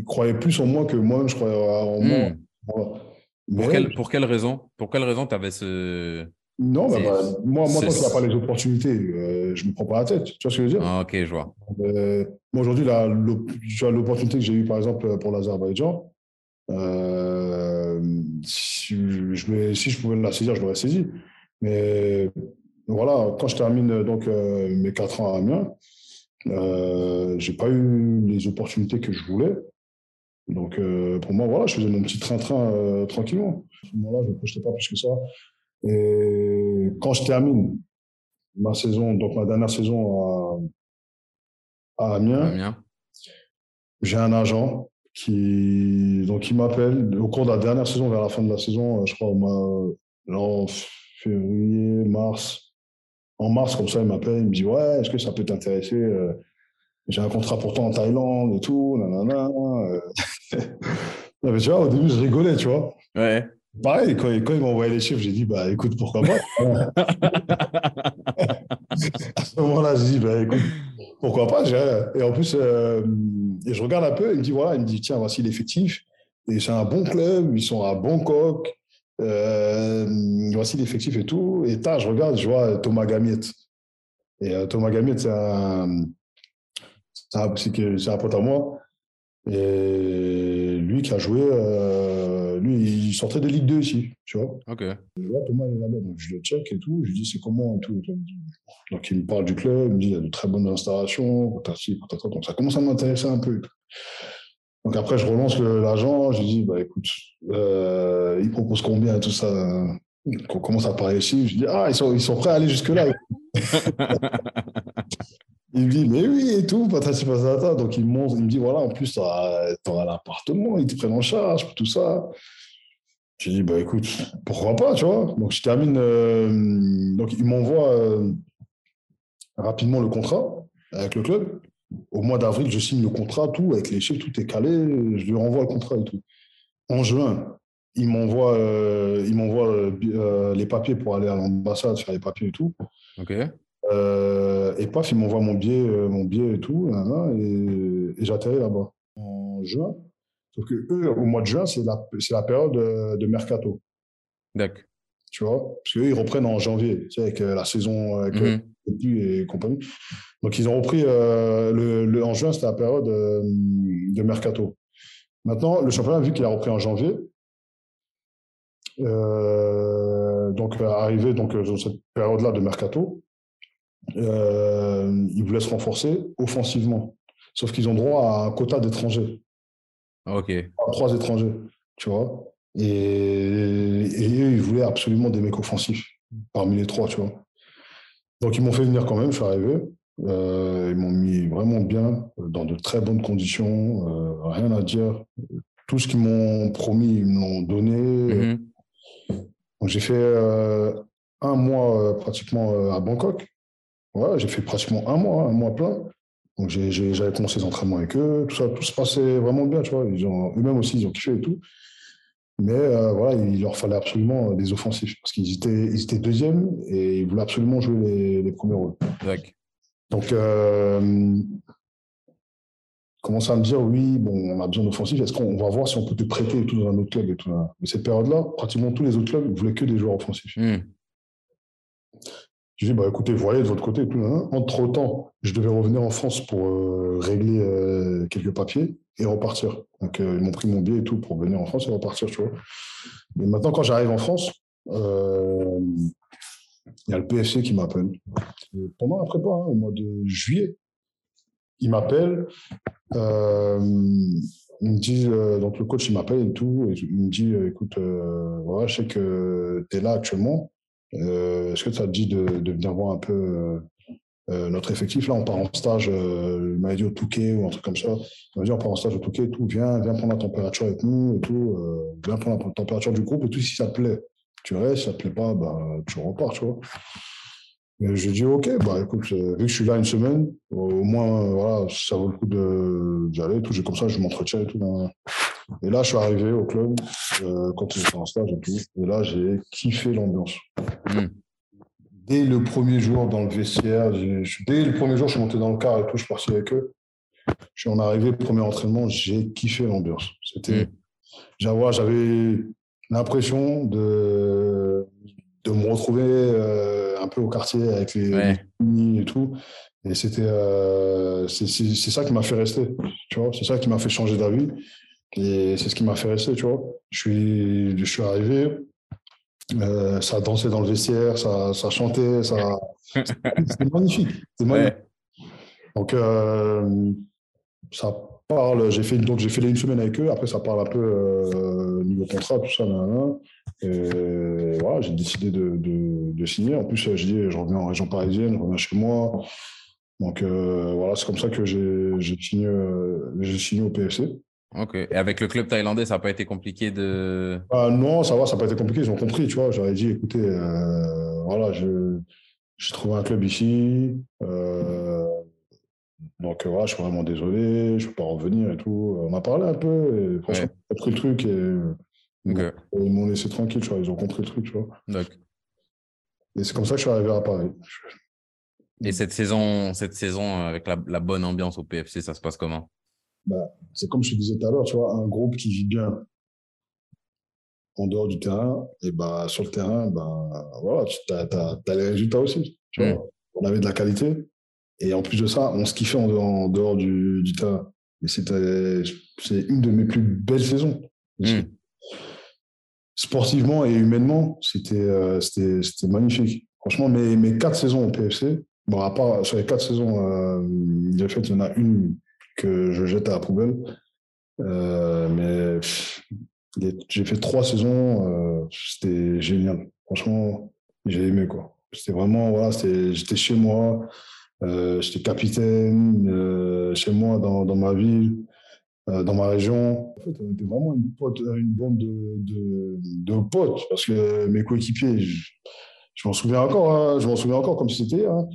Speaker 2: ils croyaient plus en moi que moi, je croyais en moi.
Speaker 1: Hmm. Pour, quelle, pour quelle raison? Pour quelle raison tu avais ce,
Speaker 2: non, bah, bah, moi, moi tant qu'il n'y a pas les opportunités, euh, je ne me prends pas la tête. Tu vois ce que je veux dire?
Speaker 1: Ah, Ok, je vois.
Speaker 2: Euh, moi, aujourd'hui, l'opportunité que j'ai eue, par exemple, pour l'Azerbaïdjan, euh, si, je, si je pouvais la saisir, je l'aurais saisi. Mais voilà, quand je termine donc, mes quatre ans à Amiens, je n'ai pas eu les opportunités que je voulais. Donc, pour moi, voilà, je faisais mon petit train-train tranquillement. À ce moment-là, je ne me projetais pas plus que ça. Et quand je termine ma saison, donc ma dernière saison à, à Amiens, j'ai un agent qui, donc, qui m'appelle au cours de la dernière saison, vers la fin de la saison, je crois en février, mars. En mars, comme ça, il m'appelle, il me dit Ouais, est-ce que ça peut t'intéresser euh, J'ai un contrat pourtant en Thaïlande et tout, nanana. Euh. mais tu vois, au début, je rigolais, tu vois.
Speaker 1: Ouais.
Speaker 2: Pareil, quand, quand ils m'ont envoyé les chiffres, j'ai dit, bah écoute, pourquoi pas À ce moment-là, j'ai dit, bah écoute, pourquoi pas Et en plus, euh, et je regarde un peu, il me dit, voilà, il me dit, tiens, voici l'effectif. Et c'est un bon club, ils sont à Bangkok. Euh, voici l'effectif et tout. Et là, je regarde, je vois Thomas Gamiet. Et euh, Thomas Gamiet, c'est un, c'est un, un, pote à moi. Et lui qui a joué, lui lui, il sortait de Ligue 2 ici, tu vois.
Speaker 1: Ok.
Speaker 2: Et là, Thomas il est là-bas, donc je le check et tout. Je lui dis, c'est comment et tout. Donc, il me parle du club, il me dit, il y a de très bonnes installations, donc ça commence à m'intéresser un peu. Donc après, je relance l'agent, je lui dis, bah écoute, euh, il propose combien tout ça On commence à parler ici, je dis, ah, ils sont, ils sont prêts à aller jusque-là. il me dit, mais oui, et tout, patati patata. Donc il, montre, il me dit, voilà, en plus, tu auras l'appartement, ils te prennent en charge, tout ça. Je dis, bah écoute, pourquoi pas, tu vois. Donc je termine, euh, donc il m'envoie euh, rapidement le contrat avec le club. Au mois d'avril, je signe le contrat, tout, avec les chiffres, tout est calé, je lui renvoie le contrat et tout. En juin, il m'envoie il m'envoie euh, les papiers pour aller à l'ambassade, faire les papiers et tout.
Speaker 1: Ok.
Speaker 2: Euh, et paf, il m'envoie mon billet, mon billet et tout, et, et j'atterris là-bas en juin. Sauf que eux, au mois de juin, c'est la, la période de, mercato.
Speaker 1: D'accord.
Speaker 2: Tu vois Parce qu'eux, ils reprennent en janvier, tu sais, avec la saison, avec mhm. et compagnie. Donc, ils ont repris le, le, en juin, c'était la période de mercato. Maintenant, le championnat, vu qu'il a repris en janvier, euh, donc arrivé donc, dans cette période-là de mercato, euh, ils voulaient se renforcer offensivement. Sauf qu'ils ont droit à un quota d'étrangers.
Speaker 1: Ok.
Speaker 2: trois étrangers, tu vois. Et, et, eux, ils voulaient absolument des mecs offensifs parmi les trois, tu vois. Donc ils m'ont fait venir quand même, je suis arrivé. Euh, ils m'ont mis vraiment bien, dans de très bonnes conditions, euh, rien à dire. Tout ce qu'ils m'ont promis, ils me l'ont donné. Mhm. J'ai fait euh, un mois pratiquement à Bangkok. Ouais, j'ai fait pratiquement un mois, un mois plein. Donc j'avais commencé les entraînements avec eux, tout ça, tout se passait vraiment bien, tu vois. eux-mêmes aussi, ils ont kiffé et tout. Mais voilà, il leur fallait absolument des offensifs parce qu'ils étaient, ils étaient deuxièmes et ils voulaient absolument jouer les, les premiers rôles. Donc, euh, commence à me dire, oui, bon, on a besoin d'offensifs, est-ce qu'on va voir si on peut te prêter et tout dans un autre club et tout. Mais cette période-là, pratiquement tous les autres clubs ne voulaient que des joueurs offensifs. Hmm. Je dis, bah, écoutez, voyez de votre côté. Entre-temps, je devais revenir en France pour euh, régler euh, quelques papiers et repartir. Donc, ils m'ont pris mon billet et tout pour venir en France et repartir, tu vois. Mais maintenant, quand j'arrive en France, il y a le PFC qui m'appelle. Pendant la prépa, hein, au mois de juillet, il m'appelle. Euh, il me dit, euh, donc le coach, il m'appelle et tout. Il me dit, euh, écoute, voilà, je sais que tu es là actuellement. Est-ce que ça te dit de, venir voir un peu notre effectif? Là, on part en stage, il m'a dit au Touquet ou un truc comme ça. Il m'a dit, on part en stage au Touquet et tout. Viens, viens prendre la température avec nous et tout. viens prendre la température du groupe et tout si ça te plaît. Tu restes, ça te plaît pas, bah, tu repars, tu vois. Mais je dis, OK, bah, écoute, euh, vu que je suis là une semaine, au moins, voilà, ça vaut le coup d'y aller, tout. Comme ça, je m'entretiens et tout. Et là, je suis arrivé au club, euh, quand j'étais en stage et tout. Et là, j'ai kiffé l'ambiance. Hmm. Dès le premier jour dans le vestiaire, dès le premier jour, je suis monté dans le car et tout, je suis parti avec eux. Je suis en arrivé, premier entraînement, j'ai kiffé l'ambiance. C'était, hmm. j'avais l'impression de, de me retrouver euh, un peu au quartier avec les, amis et tout. Et c'était euh, c'est ça qui m'a fait rester, tu vois. C'est ça qui m'a fait changer d'avis. Et c'est ce qui m'a fait rester, tu vois. Je suis, je suis arrivé, euh, ça dansait dans le vestiaire, ça, ça chantait, ça... c'était magnifique. magnifique. Donc, ça parle, j'ai fait, donc j'ai fait une semaine avec eux, après ça parle un peu euh, niveau contrat, tout ça, Et voilà, j'ai décidé de, de, signer. En plus, je dis, je reviens en région parisienne, je reviens chez moi. Donc euh, voilà, c'est comme ça que j'ai signé, euh, j'ai signé au PFC.
Speaker 1: Ok. Et avec le club thaïlandais, ça n'a pas été compliqué de.
Speaker 2: Ah, non, ça va, ça n'a pas été compliqué. Ils ont compris, tu vois. J'aurais dit, écoutez, voilà, j'ai trouvé un club ici. Donc voilà, je suis vraiment désolé, je ne peux pas revenir et tout. On a parlé un peu et franchement, ont compris le truc et ils m'ont laissé tranquille, tu vois, ils ont compris le truc, tu vois. Et c'est comme ça que je suis arrivé à Paris.
Speaker 1: Et cette saison, cette saison avec la, bonne ambiance au PFC, ça se passe comment?
Speaker 2: Bah, C'est comme je te disais tout à l'heure, tu vois, un groupe qui vit bien en dehors du terrain, et bah, sur le terrain, bah, voilà, tu as, les résultats aussi. Tu vois. Mmh. On avait de la qualité, et en plus de ça, on se kiffait en dehors, du, du terrain. Et c'est une de mes plus belles saisons. Hmm. Sportivement et humainement, c'était c'était magnifique. Franchement, mes, mes quatre saisons au PFC, bon, à part sur les quatre saisons, de fait, il y en a une que je jette à la poubelle. mais j'ai fait trois saisons, c'était génial. Franchement, j'ai aimé quoi. C'était vraiment, voilà, j'étais chez moi, euh, j'étais capitaine euh, chez moi dans, dans ma ville, euh, dans ma région. En fait, on était vraiment une, une bande de, potes parce que mes coéquipiers, je, m'en souviens encore, hein, je m'en souviens encore comme si c'était. Hein.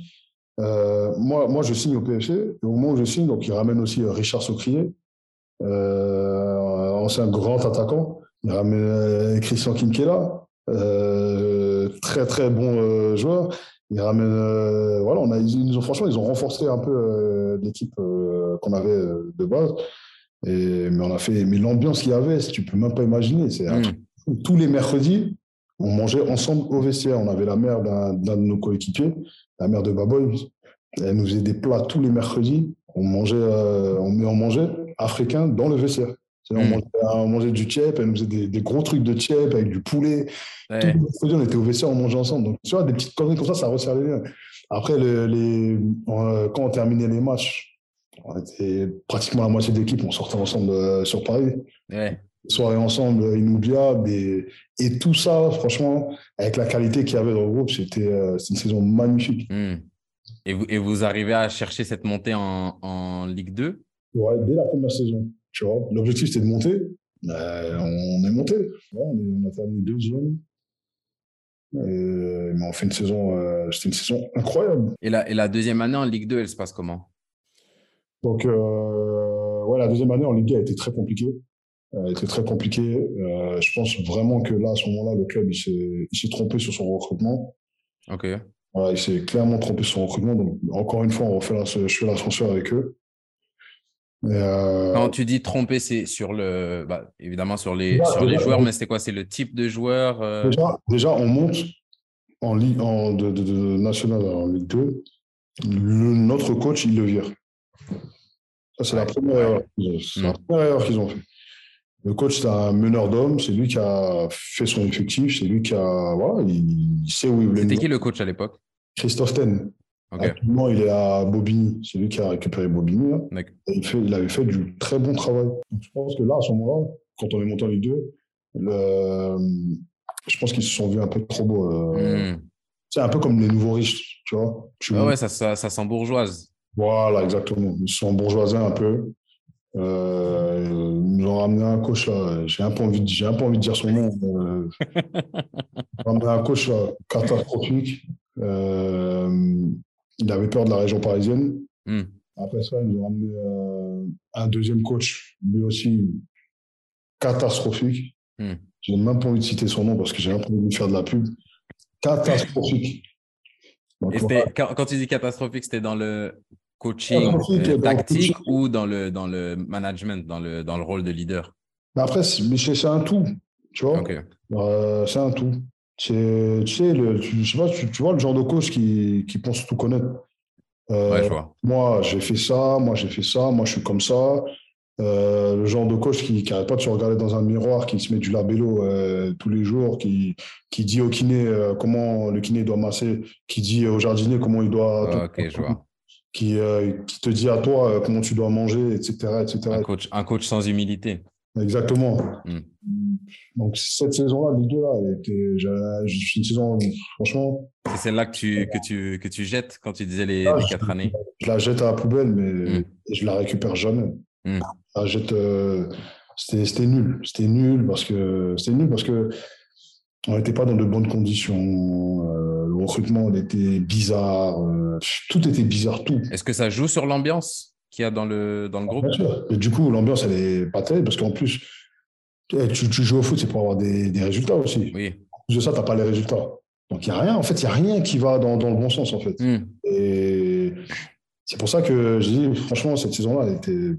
Speaker 2: moi, moi, je signe au PFC. Et au moment où je signe, donc il ramène aussi Richard Socrier, ancien grand attaquant. Il ramène Christian Kinkela, très très bon joueur. Ils ramènent, euh, voilà, ils, franchement, ils ont renforcé un peu euh, l'équipe euh, qu'on avait de base. Et, mais on a fait, mais l'ambiance qu'il y avait, tu peux même pas imaginer. C'est mm. tous les mercredis, on mangeait ensemble au vestiaire. On avait la mère d'un de nos coéquipiers, la mère de Baboy. Elle nous faisait des plats tous les mercredis. On mangeait, on, on mangeait africain dans le vestiaire. Mm. On, mangeait, du tchèp, elle nous faisait des, gros trucs de tchèp avec du poulet. Ouais. Tout on était au WC, on mangeait ensemble. Donc, tu vois, des petites conneries comme ça, ça resserre les liens. Après, les, quand on terminait les matchs, on était pratiquement la moitié d'équipe, on sortait ensemble euh, sur Paris. Ouais. Soirée ensemble, inoubliable. Et, et, tout ça, franchement, avec la qualité qu'il y avait dans le groupe, c'était euh, une saison magnifique.
Speaker 1: Mm. Et, vous, et vous arrivez à chercher cette montée en, en Ligue 2
Speaker 2: Ouais, dès la première saison. L'objectif, c'était de monter. On est monté. on, a terminé deuxième. mais on fait une saison, euh, c'était une saison incroyable.
Speaker 1: Et la, et la deuxième année en Ligue 2, elle se passe comment?
Speaker 2: Donc, euh, ouais, la deuxième année en Ligue 2 a été très compliquée. Elle a été très compliquée. Euh, je pense vraiment que là, à ce moment-là, le club, il s'est trompé sur son recrutement.
Speaker 1: Ok.
Speaker 2: il s'est clairement trompé sur son recrutement. Donc, encore une fois, on refait la, je fais l'ascenseur avec eux.
Speaker 1: Euh, Quand tu dis tromper, c'est sur le, bah, évidemment sur les, sur les joueurs, mais c'est quoi? C'est le type de joueur
Speaker 2: euh? déjà, on monte en Ligue en, de, de, national en Ligue 2. notre coach, il le vire. Ça, c'est la première erreur. Mm. qu'ils ont fait. Le coach, c'est un meneur d'hommes. C'est lui qui a fait son effectif. C'est lui qui a. Voilà, il, sait où il voulait.
Speaker 1: C'était qui le coach à l'époque?
Speaker 2: Christophe Ten. Actuellement, il est à Bobigny. C'est lui qui a récupéré Bobigny. il, fait, il avait fait du très bon travail. je pense que là, à ce moment-là, quand on est monté en Ligue 2, je pense qu'ils se sont vus un peu trop beaux. Euh. Hmm. C'est un peu comme les nouveaux riches, tu vois.
Speaker 1: ah ouais, ça, ça, ça, sent bourgeoise.
Speaker 2: Voilà, exactement. Ils sont bourgeoisés un peu. Euh, ils nous ont ramené un coach là. J'ai un peu envie de, j'ai un peu envie de dire son nom. Euh, ramené un coach là, catastrophique. Euh, il avait peur de la région parisienne. Hmm. Après ça, ils nous ont ramené euh, un deuxième coach, lui aussi catastrophique. Je n'ai même pas envie de citer son nom parce que j'ai un peu envie de faire de la pub. Catastrophique.
Speaker 1: quand, tu dis catastrophique, c'était dans le coaching euh, tactique ou dans le, dans le management, dans le, dans le rôle de leader?
Speaker 2: Après, c'est un tout. Tu vois euh, C'est un tout. Tu sais, le, tu, sais pas, tu, vois le genre de coach qui, qui pense tout connaître.
Speaker 1: Euh,
Speaker 2: moi, j'ai fait ça, moi, j'ai fait ça, moi, je suis comme ça. Euh, le genre de coach qui n'arrête pas de se regarder dans un miroir, qui se met du labello euh, tous les jours, qui, qui dit au kiné comment le kiné doit masser, qui dit au jardinier comment il doit.
Speaker 1: Ah, ok, je vois.
Speaker 2: Qui, qui, te dit à toi comment tu dois manger, etc. etc.
Speaker 1: Un, coach, un coach sans humilité.
Speaker 2: Exactement. Hmm. Donc cette saison-là, les deux-là, était, une saison, franchement.
Speaker 1: C'est celle-là que tu, que, tu, que tu jettes quand tu disais les, ah, quatre années?
Speaker 2: Je la jette à la poubelle, mais hmm. je la récupère jamais. Je la jette. Euh, c'était nul. C'était nul parce que c'était nul parce que on n'était pas dans de bonnes conditions. Euh, le recrutement était bizarre. Euh, tout était bizarre, tout.
Speaker 1: Est-ce que ça joue sur l'ambiance qu'il y a dans le, dans le groupe?
Speaker 2: Et du coup, l'ambiance, elle est pas terrible parce qu'en plus, tu, tu, joues au foot, c'est pour avoir des, des, résultats aussi.
Speaker 1: Oui.
Speaker 2: En plus de ça, tu n'as pas les résultats. Donc, il n'y a rien. En fait, il n'y a rien qui va dans, dans, le bon sens, en fait. Hmm. Et c'est pour ça que je dis, franchement, cette saison-là, elle était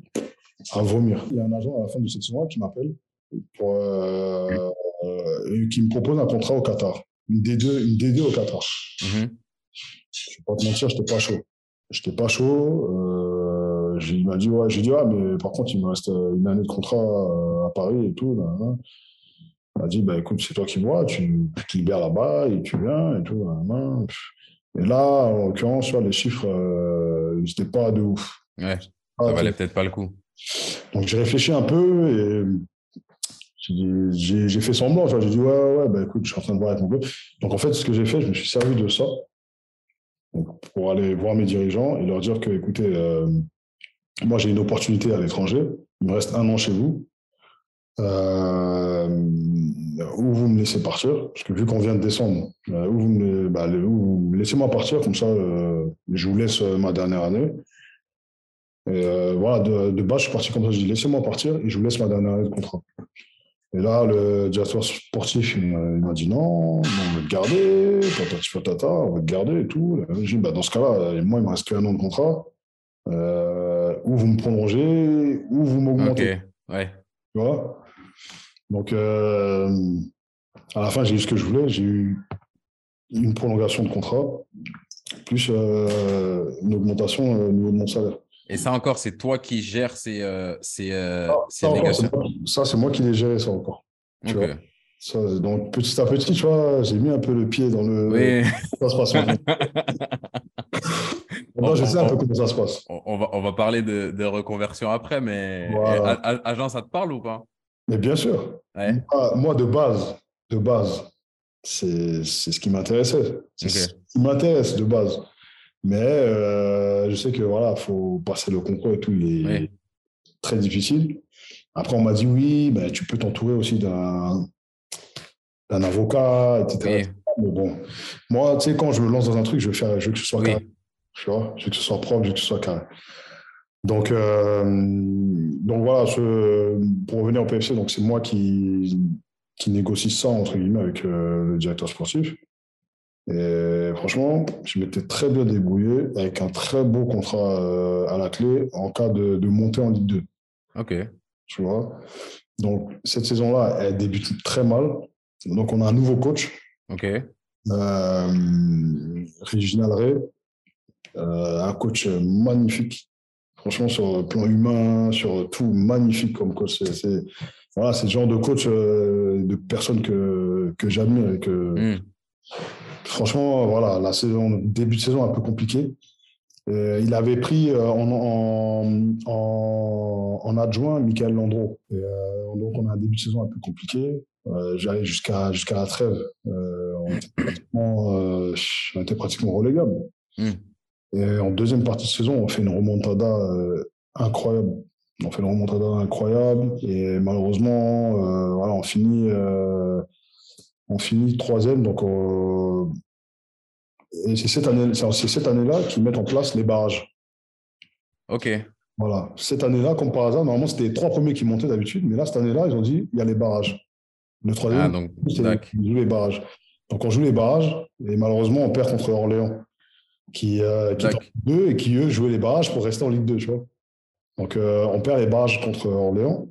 Speaker 2: à vomir. Il y a un agent à la fin de cette saison-là qui m'appelle pour, euh, euh, qui me propose un contrat au Qatar. Une D2, une D2 au Qatar. Mm -hmm. Je ne vais pas te mentir, je n'étais pas chaud. Je n'étais pas chaud. Euh, il m'a dit, ouais, j'ai dit, ah, mais par contre, il me reste euh, une année de contrat euh, à Paris et tout. Il m'a dit, bah, écoute, c'est toi qui vois, tu, te libères là-bas et tu viens et tout. Et là, en l'occurrence, les chiffres, euh, n'étaient pas de ouf.
Speaker 1: Ouais, ah, ça valait peut-être pas le coup.
Speaker 2: Donc j'ai réfléchi un peu et j'ai fait semblant. J'ai dit, ouais, ouais, bah, écoute, je suis en train de voir avec mon coach. Donc en fait, ce que j'ai fait, je me suis servi de ça pour aller voir mes dirigeants et leur dire que, écoutez, euh, moi j'ai une opportunité à l'étranger, il me reste un an chez vous. Euh, où vous me laissez partir, parce que vu qu'on vient de descendre, euh, où vous me, bah, laissez-moi partir, comme ça, je vous laisse ma dernière année. Et voilà, de, de, base, je suis parti comme ça, je dis laissez-moi partir et je vous laisse ma dernière année de contrat. Et là, le directeur sportif, il m'a dit non, on va te garder, patata, on va te garder et tout. J'ai dit, bah, dans ce cas-là, moi, il me reste qu'un an de contrat. Euh, ou vous me prolongez, ou vous m'augmentez.
Speaker 1: Ok, ouais.
Speaker 2: Tu vois? Donc, euh, à la fin, j'ai eu ce que je voulais. J'ai eu une prolongation de contrat, plus euh, une augmentation au niveau de mon salaire.
Speaker 1: Et ça encore, c'est toi qui gères ces, euh, ces, euh,
Speaker 2: ah, ça, Ça, c'est moi qui l'ai géré, ça encore. ça, donc, petit à petit, tu vois, j'ai mis un peu le pied dans le.
Speaker 1: Oui.
Speaker 2: Ça se passe Moi, je sais un peu comment ça se passe.
Speaker 1: On va, on va parler de, de reconversion après, mais agent, ça te parle ou pas?
Speaker 2: Mais bien sûr. Moi, de base, de base, c'est ce qui m'intéressait. C'est ce qui m'intéresse de base. Mais euh, je sais que voilà, faut passer le concours et tout, il est très difficile. Après, on m'a dit oui, ben, tu peux t'entourer aussi d'un d'un avocat, etc. Mais bon, moi, tu sais, quand je me lance dans un truc, je veux, faire, je veux que ce soit carré. Tu vois je veux que ce soit propre, je veux que ce soit carré. Donc, euh, donc voilà, ce, pour revenir au PFC, donc c'est moi qui, qui négocie ça, entre guillemets, avec euh, le directeur sportif. Et franchement, je m'étais très bien débrouillé avec un très beau contrat euh, à la clé en cas de, de montée en Ligue 2.
Speaker 1: Ok.
Speaker 2: Tu vois? Donc, cette saison-là, elle débute très mal. Donc, on a un nouveau coach.
Speaker 1: Ok.
Speaker 2: Euh, Réginal Ray, euh, un coach magnifique. Franchement, sur le plan humain, sur tout, magnifique comme coach. C'est voilà, le genre de coach, euh, de personne que, que j'admire et que. Hmm. Franchement, voilà, la saison, début de saison un peu compliqué. Euh, il avait pris euh, en, en, adjoint Michael Landreau. Euh, donc, on a un début de saison un peu compliqué. J'allais jusqu'à jusqu'à la trêve. on, était pratiquement, relégable. Hmm. Et en deuxième partie de saison, on fait une remontada incroyable. On fait une remontada incroyable. Et malheureusement, voilà, on finit on finit troisième, donc euh, et c'est cette année, c'est cette année-là qu'ils mettent en place les barrages.
Speaker 1: Ok.
Speaker 2: Voilà, cette année-là, comme par hasard, normalement c'était les trois premiers qui montaient d'habitude, mais là cette année-là, ils ont dit il y a les barrages. Le troisième, ah, donc, les barrages. Donc on joue les barrages et malheureusement on perd contre Orléans, qui, euh, qui deux et qui eux jouaient les barrages pour rester en Ligue 2, tu vois. Donc euh, on perd les barrages contre Orléans.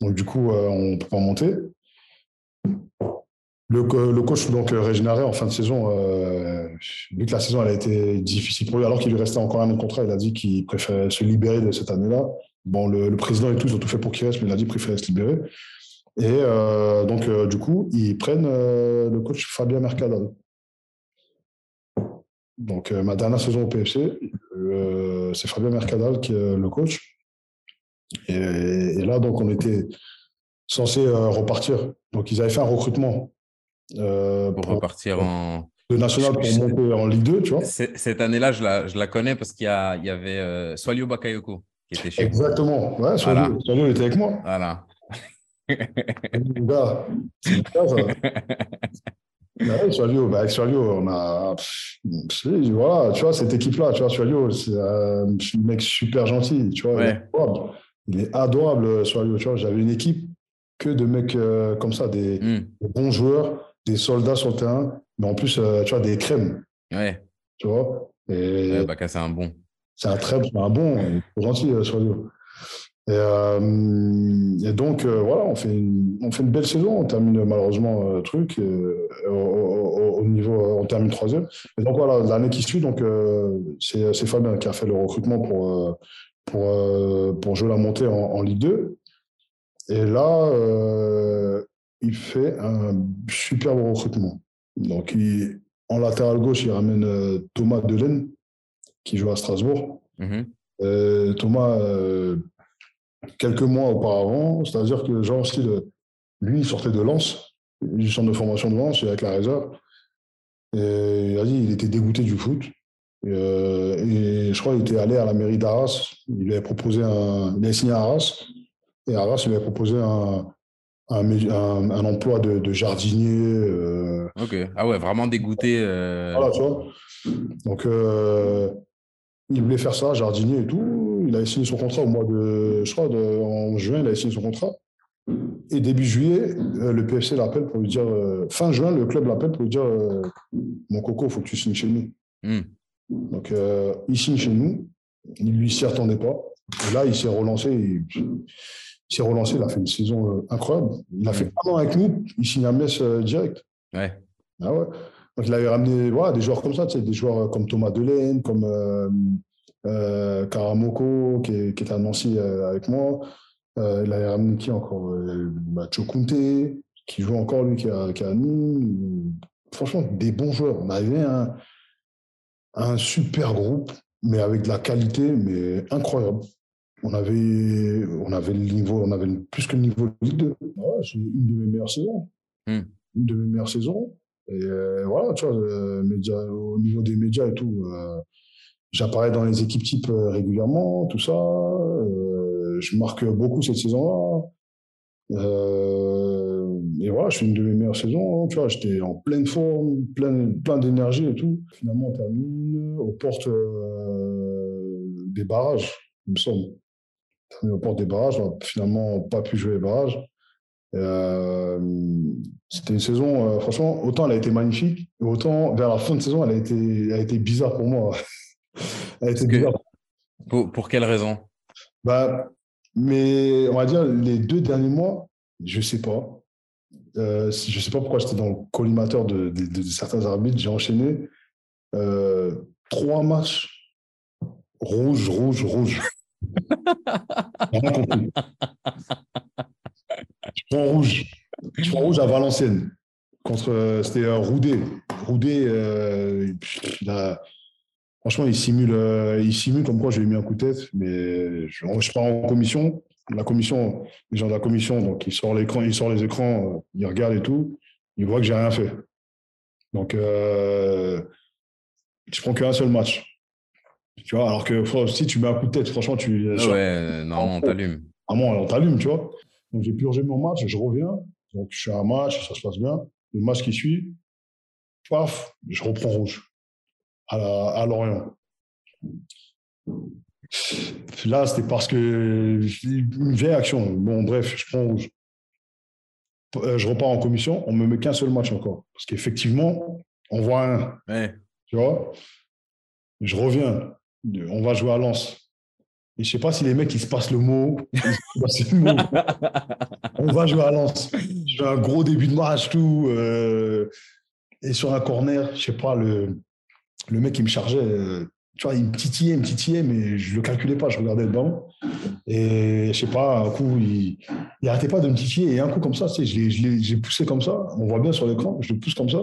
Speaker 2: Donc du coup, on ne peut pas monter. Le, coach donc euh, Régionaré en fin de saison, euh, vu que la saison elle a été difficile pour lui, alors qu'il lui restait encore un contrat, il a dit qu'il préférait se libérer de cette année-là. Bon, le, président et tout, ont tout fait pour qu'il reste, mais il a dit qu'il préférait se libérer. Et euh, donc, du coup, ils prennent le coach Fabien Mercadal. Donc, ma dernière saison au PFC, c'est Fabien Mercadal qui est le coach. Et, et, là, donc, on était censé repartir. Donc, ils avaient fait un recrutement
Speaker 1: euh, pour, repartir en.
Speaker 2: Le national pour monter en Ligue 2, tu vois.
Speaker 1: Cette année-là, je la, je la connais parce qu'il y, a, il y avait euh, Bakayoko qui était chez
Speaker 2: Exactement. Ouais, voilà. était avec moi.
Speaker 1: Voilà.
Speaker 2: gars, c'est ça. Ouais, Swalio, bah avec Swalio, on a. voilà, tu vois, cette équipe-là, tu vois, Swalio, c'est un mec super gentil, tu vois.
Speaker 1: Ouais.
Speaker 2: Il est adorable, Swalio, tu vois. J'avais une équipe que de mecs euh, comme ça, des, hmm. des, bons joueurs des soldats sur le terrain, mais en plus, euh, tu vois, des crèmes.
Speaker 1: Ouais.
Speaker 2: Tu vois
Speaker 1: et ouais, bah, c'est un bon.
Speaker 2: C'est un très un bon, gentil, euh, sur et, euh, et, donc, voilà, on fait, une, on fait une belle saison. On termine malheureusement truc. Au, niveau, on termine troisième. Et donc, voilà, l'année qui suit, donc, c'est Fabien qui a fait le recrutement pour, pour, pour jouer la montée en, en Ligue 2. Et là, il fait un superbe recrutement. Donc, il, en latéral gauche, il ramène euh, Thomas Delaine, qui joue à Strasbourg.
Speaker 1: Mhm.
Speaker 2: Euh, Thomas, euh, quelques mois auparavant, c'est-à-dire que, genre, aussi, lui, il sortait de Lens, du centre de formation de Lens, avec la réserve. Et il a dit il était dégoûté du foot. Et, et je crois qu'il était allé à la mairie d'Arras. Il lui avait proposé un. Il avait signé à Arras. Et Arras lui avait proposé un, un, un, emploi de, de jardinier. Euh,
Speaker 1: ok. Ah ouais, vraiment dégoûté. Euh...
Speaker 2: Voilà, tu vois. Donc, euh, il voulait faire ça, jardinier et tout. Il a signé son contrat au mois de. Je crois, de, en juin, il a signé son contrat. Et début juillet, le PFC l'appelle pour lui dire. Euh, fin juin, le club l'appelle pour lui dire Mon coco, il faut que tu signes chez nous. Mm. Donc, il signe chez nous. Il lui s'y attendait pas. Et là, il s'est relancé. Il s'est relancé, il a fait une saison euh, incroyable. Il a fait un an avec nous, il signe à Metz euh, direct.
Speaker 1: Ouais.
Speaker 2: Ah ouais. Donc il avait ramené voilà, des joueurs comme ça, des joueurs euh, comme Thomas Delaine, comme euh, Karamoko, qui, est, qui était à Nancy avec moi. il avait ramené qui encore bah, Chokunte, qui joue encore lui, qui a, qui a Nîmes. Franchement, des bons joueurs. On avait un, un super groupe, mais avec de la qualité, mais incroyable on avait, on avait le niveau, on avait plus que le niveau de Ligue 2. c'est une de mes meilleures saisons. Hmm. Une de mes meilleures saisons. Et euh, voilà, tu vois, euh, au niveau des médias et tout, euh, j'apparais dans les équipes types régulièrement, tout ça. je marque beaucoup cette saison-là. et voilà, je fais une de mes meilleures saisons. Hein, tu vois, j'étais en pleine forme, plein, plein d'énergie et tout. Finalement, on termine aux portes des barrages, il me semble au porte des barrages. On n'a finalement pas pu jouer les barrages. Euh, c'était une saison, euh, franchement, autant elle a été magnifique, autant vers la fin de saison, elle a été, elle a été bizarre pour moi.
Speaker 1: elle a été bizarre. Pour, pour, quelle raison?
Speaker 2: Bah, Mais on va dire les deux derniers mois, je ne sais pas. Euh, je ne sais pas pourquoi j'étais dans le collimateur de, de, de, certains arbitres. J'ai enchaîné euh, trois matchs rouge, rouge, rouge. Je prends rouge. Je prends rouge à Valenciennes. Contre, euh, c'était euh, Roudet. Roudet, euh, franchement, il simule, il simule comme quoi je lui ai mis un coup de tête, mais je, je pars en commission. La commission, les gens de la commission, donc il sort l'écran, il sort les écrans, il regarde et tout, il voit que j'ai rien fait. Donc, je prends qu'un seul match. Tu vois, alors que si tu mets un coup de tête, franchement, tu.
Speaker 1: Ah ouais, normalement, on t'allume.
Speaker 2: Ah bon, on t'allume, tu vois. Donc, j'ai purgé mon match, je reviens. Donc, je fais un match, ça se passe bien. Le match qui suit, paf, je reprends rouge à, à Lorient. Là, c'était parce que une vieille action. Bon, bref, je prends rouge. Euh, je repars en commission, on me met qu'un seul match encore. Parce qu'effectivement, on voit un.
Speaker 1: Ouais.
Speaker 2: Tu vois Je reviens on va jouer à Lens. Et je sais pas si les mecs, ils se passent le mot. on va jouer à Lens. Je fais un gros début de match, tout. Euh, et sur un corner, je sais pas, le, le mec, qui me chargeait. Euh, tu vois, il me titillait, il me titillait, mais je le calculais pas, je regardais le ballon. Et je sais pas, un coup, il, il arrêtait pas de me titiller. Et un coup, comme ça, tu sais, je l'ai poussé comme ça. On voit bien sur l'écran, je le pousse comme ça.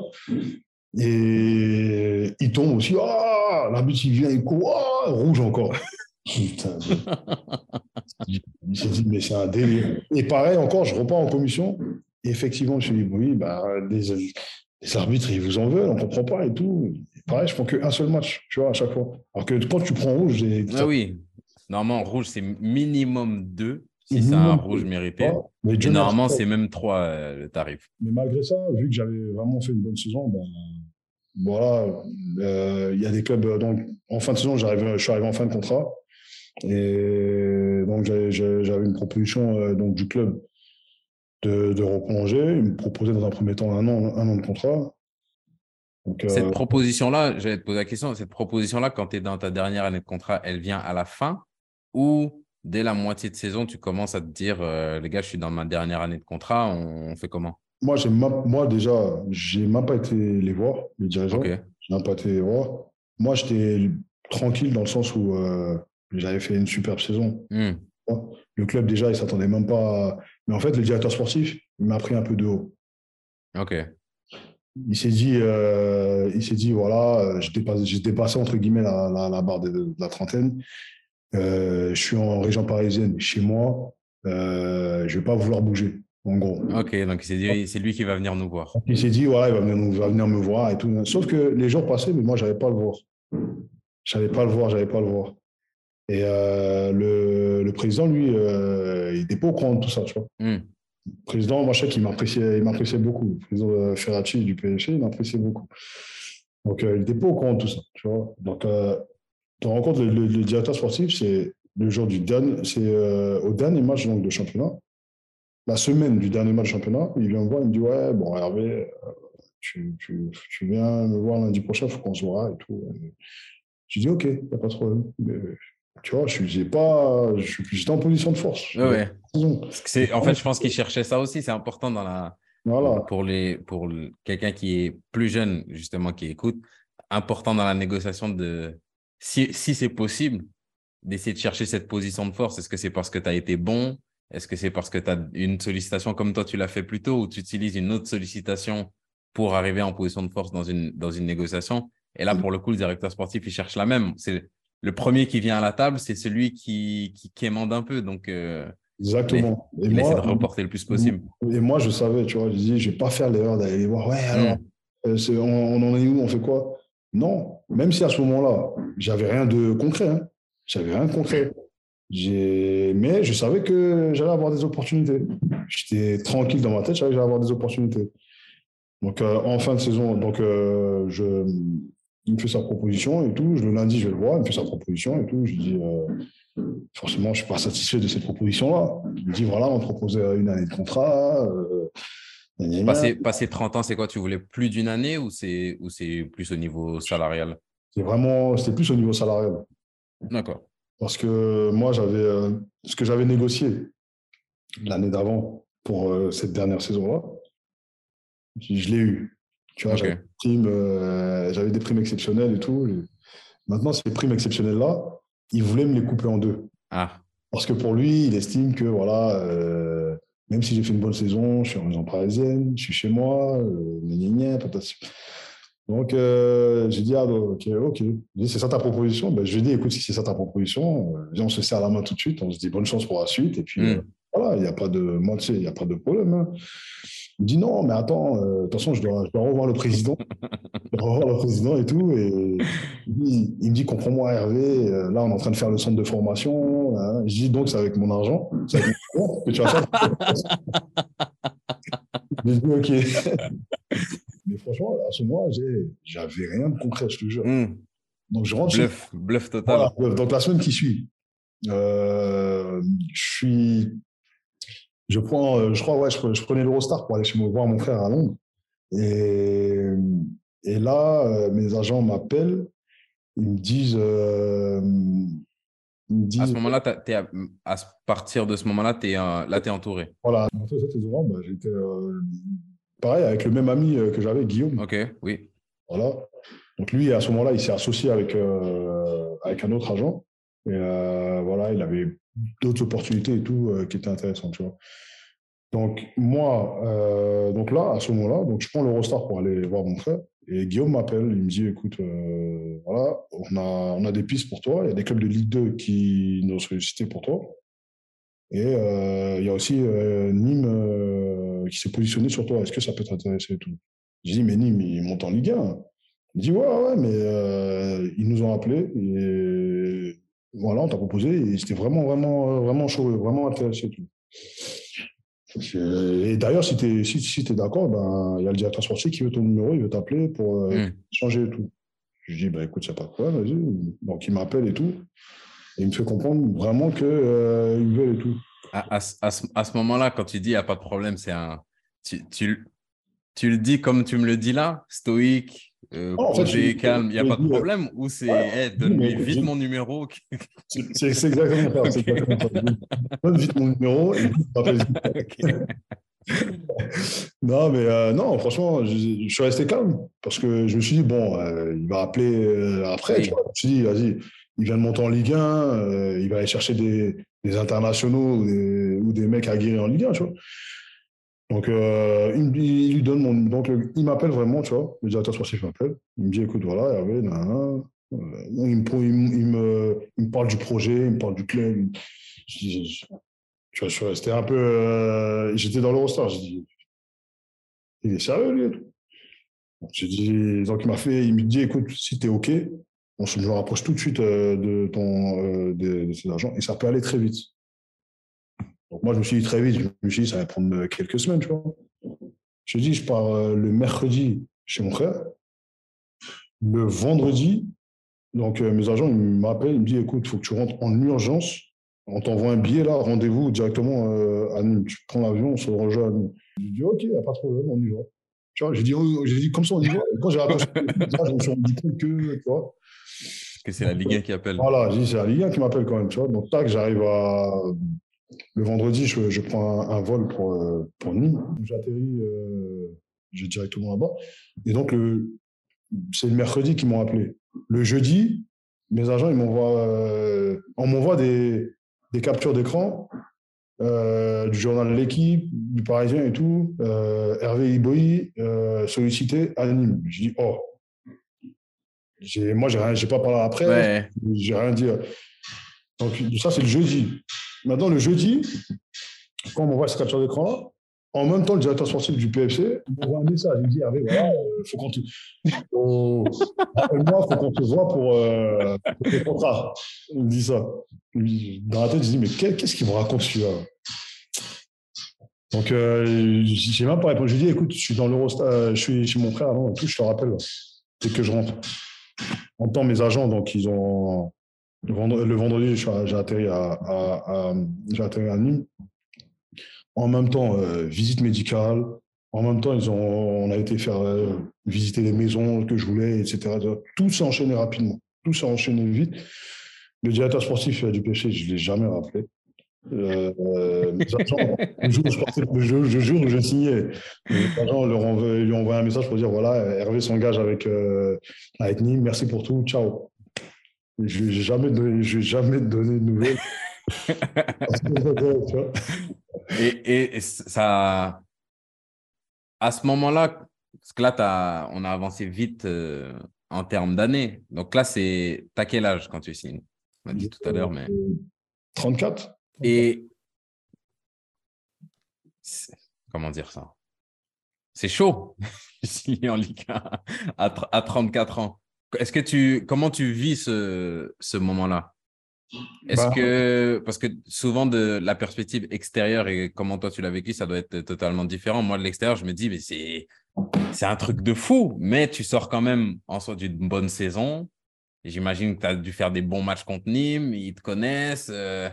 Speaker 2: Et il tombe aussi. Ah, l'arbitre, il vient, il court. Ah, rouge encore. Putain. il s'est dit, mais c'est un délire. Et pareil, encore, je repars en commission. Et effectivement, je me suis dit, oui, bah, les, les, arbitres, ils vous en veulent, on ne comprend pas et tout. Et pareil, je prends qu'un seul match, tu vois, à chaque fois. Alors que quand tu prends rouge,
Speaker 1: Ah oui. Normalement, rouge, c'est minimum deux si c'est un rouge mérité. mais et normalement, c'est même trois euh, le tarif.
Speaker 2: Mais malgré ça, vu que j'avais vraiment fait une bonne saison, ben, voilà, euh, il y a des clubs. Euh, donc, en fin de saison, je suis arrivé en fin de contrat. Et donc, j'avais une proposition euh, donc, du club de, de replonger. Il me proposait dans un premier temps un an, un an de contrat.
Speaker 1: Cette proposition-là, j'allais te poser la question, cette proposition-là, quand tu es dans ta dernière année de contrat, elle vient à la fin ou dès la moitié de saison, tu commences à te dire, les gars, je suis dans ma dernière année de contrat, on fait comment?
Speaker 2: Moi, moi, déjà, j'ai même pas été les voir, les dirigeants. Je n'ai même pas été les voir. Moi, j'étais tranquille dans le sens où euh, j'avais fait une superbe saison. Hmm. Le club, déjà, il s'attendait même pas. Mais en fait, le directeur sportif, il m'a pris un peu de haut.
Speaker 1: Ok.
Speaker 2: Il s'est dit, euh, il s'est dit, voilà, j'ai dépassé, dépassé, entre guillemets la, la, barre de, la trentaine. Euh, je suis en région parisienne, chez moi. Euh, je vais pas vouloir bouger, en gros.
Speaker 1: Ok, donc c'est lui qui va venir nous voir.
Speaker 2: Il s'est dit, voilà, il va venir, va venir me voir et tout. Sauf que les jours passaient, mais moi, j'avais pas le voir. J'avais pas le voir, j'avais pas le voir. Et euh, le, le, président, lui, il n'était pas au courant de tout ça, tu vois. Hmm président, moi, je sais qu'il m'appréciait, il m'appréciait beaucoup. Le président euh, Ferracci du PSG, il m'appréciait beaucoup. Donc, euh, il était pas au courant de tout ça, tu vois. Donc, euh, tu te rends compte, le, directeur sportif, c'est le jour du dernier, c'est au dernier match donc, de championnat, la semaine du dernier match de championnat, il vient me voir, il me dit Ouais, bon, Hervé, tu, tu, tu, viens me voir lundi prochain, il faut qu'on se voit et tout. Je dis Ok, il n'y a pas de problème. Tu vois, je suis pas, je suis en position de force.
Speaker 1: Ouais. C'est, en fait, je pense qu'il cherchait ça aussi. C'est important dans la,
Speaker 2: voilà.
Speaker 1: pour les, pour quelqu'un qui est plus jeune justement qui écoute, important dans la négociation de, si, si c'est possible, d'essayer de chercher cette position de force. Est-ce que c'est parce que tu as été bon? Est-ce que c'est parce que tu as une sollicitation comme toi tu l'as fait plus tôt ou tu utilises une autre sollicitation pour arriver en position de force dans une, dans une négociation? Et là, mm. pour le coup, le directeur sportif, il cherche la même. C'est le premier qui vient à la table, c'est celui qui, qui quémande un peu. Donc, euh,
Speaker 2: Exactement.
Speaker 1: Et il essaie de reporter le plus possible.
Speaker 2: Et moi, je savais, tu vois, je disais, je ne vais pas faire l'erreur d'aller les voir. Ouais, alors, mm. euh, on, en est où? On fait quoi? Non. Même si à ce moment-là, j'avais rien de concret. Hein. J'avais rien de concret. Mais je savais que j'allais avoir des opportunités. J'étais tranquille dans ma tête, je savais que j'allais avoir des opportunités. Donc, euh, en fin de saison, donc, je, il me fait sa proposition et tout. Le lundi, je le voir, il me fait sa proposition et tout. Je dis, euh, forcément, je ne suis pas satisfait de cette proposition-là. Il me dit, voilà, on te propose une année de contrat. Euh,
Speaker 1: passer, 30 ans, c'est quoi? Tu voulais plus d'une année ou c'est, ou c'est plus au niveau salarial?
Speaker 2: C'est vraiment, c'était plus au niveau salarial.
Speaker 1: D'accord.
Speaker 2: Parce que moi, j'avais, euh, ce que j'avais négocié l'année d'avant pour cette dernière saison-là, je l'ai eu. Tu vois, euh, j'avais des primes exceptionnelles et tout. Maintenant, ces primes exceptionnelles-là, il voulait me les couper en deux.
Speaker 1: Ah.
Speaker 2: Parce que pour lui, il estime que, voilà, euh, même si j'ai fait une bonne saison, je suis en région parisienne, je suis chez moi, euh, Donc, euh, j'ai dit, ah, ok, ok. C'est ça ta proposition? Ben, Je lui ai dit, écoute, si c'est ça ta proposition, on se serre la main tout de suite, on se dit bonne chance pour la suite. Et puis, hmm. voilà, il n'y a pas de, moi, tu sais, il n'y a pas de problème. Hein. Il me dit non, mais attends, euh, de toute façon, je dois, je dois, revoir le président. je dois revoir le président et tout. Et il, me dit comprends-moi, Hervé, euh, là, on est en train de faire le centre de formation. Hein. Je dis donc, c'est avec mon argent. C'est avec mon argent que tu vas faire. je dis ok. Franchement, à ce moment, j'avais rien de concret, je te jure.
Speaker 1: Donc, je rentre. Bluff, bluff total.
Speaker 2: Donc, la semaine qui suit, euh, je suis je prends, euh, je crois, ouais, je, prenais l'Eurostar pour aller chez moi voir mon frère à Londres. Et, et là, euh, mes agents m'appellent, ils me disent, euh,
Speaker 1: à ce moment-là, à, partir de ce moment-là, tu es entouré.
Speaker 2: Voilà, bah, j'étais pareil avec le même ami que j'avais, Guillaume.
Speaker 1: Ok, oui.
Speaker 2: Voilà. Donc lui, à ce moment-là, il s'est associé avec, avec un autre agent. Et voilà, il avait d'autres opportunités et tout qui étaient intéressantes, tu vois. Donc, moi, euh, donc là, à ce moment-là, donc je prends l'Eurostar pour aller voir mon frère. Et Guillaume m'appelle, il me dit écoute, euh, voilà, on a, on a des pistes pour toi. Il y a des clubs de Ligue 2 qui nous ont sollicité pour toi. Et euh, il y a aussi Nîmes qui s'est positionné sur toi. Est-ce que ça peut t'intéresser et tout? Je dis mais Nîmes, ils montent en Ligue 1. Il dit ouais, ouais, mais ils nous ont appelés et voilà, on t'a proposé. Et c'était vraiment, vraiment, vraiment chaud, vraiment intéressé. Tout. Et d'ailleurs, si tu es, si, d'accord, ben, il y a le directeur sportif qui veut ton numéro, il veut t'appeler pour euh, hmm. changer et tout. Je dis, bah, écoute, a pas problème, vas-y. Donc, il m'appelle et tout. Et il me fait comprendre vraiment qu'il euh, veut et tout.
Speaker 1: À, à, à ce, moment-là, quand tu dis, il n'y a pas de problème, c'est un. Tu, tu, tu, le dis comme tu me le dis là, stoïque, euh, projet calme, il n'y a pas de problème Ou c'est donne-lui vite mon numéro
Speaker 2: C'est exactement ça. Donne vite mon numéro et non, mais euh, non, franchement, je, suis resté calme parce que je me suis dit, bon, euh, il va appeler après. Je me suis dit, vas-y, il vient de monter en Ligue 1, il va aller chercher des, des internationaux ou des, mecs aguerris en Ligue 1, tu vois. Donc, euh, il, il, lui donne mon. Donc, il m'appelle vraiment, tu vois. Le directeur sportif m'appelle. Il me dit écoute, voilà, Hervé, nan, il, me, il, me, parle du projet, il me parle du club. tu vois, je suis resté un peu. Euh, j'étais dans l'Eurostar. J'ai il est sérieux, lui J'ai dit, donc il m'a fait, il me dit, écoute, si tu es OK, on se rapproche tout de suite euh, de, ton, euh, de, de, ces argents et ça peut aller très vite. Donc moi, je me suis dit très vite, je me suis dit, ça va prendre quelques semaines, tu vois. Je dis, je pars euh, le mercredi chez mon frère. Le vendredi, donc mes agents, m'appellent, ils me disent, écoute, il faut que tu rentres en urgence. On t'envoie un billet là, rendez-vous directement à Nîmes. Tu prends l'avion, on se rejoint à Nîmes. J'ai dit, OK, il a pas de problème, on y va. Tu vois, j'ai dit, oh, comme ça, on y va. Et quand j'ai raccroché ça, je me suis rendu compte que, tu vois.
Speaker 1: Que c'est la Ligue 1 qui appelle.
Speaker 2: Voilà, c'est la Ligue 1 qui m'appelle quand même, tu vois. Donc, tac, j'arrive à. Le vendredi, je, prends un, vol pour, euh, pour Nîmes. J'atterris, euh, j'ai directement là-bas. Et donc, c'est le mercredi qu'ils m'ont appelé. Le jeudi, mes agents, ils m'envoient, euh, on m'envoie des, des captures d'écran euh, du journal L'équipe, du Parisien et tout, Hervé Iboyi, euh, sollicité à Nîmes. Je dis, oh, moi, je n'ai pas parlé après, ouais. j'ai rien dit. Donc, ça, c'est le jeudi. Maintenant, le jeudi, quand on voit cette capture d'écran-là, en même temps, le directeur sportif du PFC m'envoie un message. Il me dit Hervé, voilà, il faut qu'on te. moi il faut qu'on te voit pour, euh, pour contrats. Il me dit ça. Dans la tête, je dis Mais qu'est-ce qu'il me raconte celui-là? Donc, euh, j'ai même pas répondu. Je lui ai dit, écoute, je suis dans l'Eurostar, euh, je suis chez mon frère avant et tout, je te rappelle, dès que je rentre. En temps, mes agents, donc, ils ont. Le vendredi, j'ai atterri à, Nîmes. En même temps, euh, visite médicale. En même temps, ils ont, on a été faire euh, visiter les maisons que je voulais, etc. Tout s'est enchaîné rapidement. Tout s'est enchaîné vite. Le directeur sportif du péché, je ne l'ai jamais rappelé. Euh, le, jour où je, jour où je signais, les agents leur lui envoient un message pour dire voilà, Hervé s'engage avec, euh, avec Nîmes, merci pour tout, ciao. Je n'ai jamais, donné, jamais donné de nouvelles.
Speaker 1: et, et, ça. À ce moment-là, parce que là, as, on a avancé vite euh, en termes d'années. Donc là, c'est. T'as quel âge quand tu signes? On a dit tout à l'heure, mais.
Speaker 2: 34.
Speaker 1: Et comment dire ça? C'est chaud en Ligue 1 à, 34 ans. Est-ce que tu comment tu vis ce, ce moment-là? Est-ce bah, que parce que souvent de la perspective extérieure et comment toi tu l'as vécu, ça doit être totalement différent. Moi de l'extérieur, je me dis mais c'est c'est un truc de fou, mais tu sors quand même en soi d'une bonne saison. J'imagine que tu as dû faire des bons matchs contre Nîmes, ils te connaissent. Euh,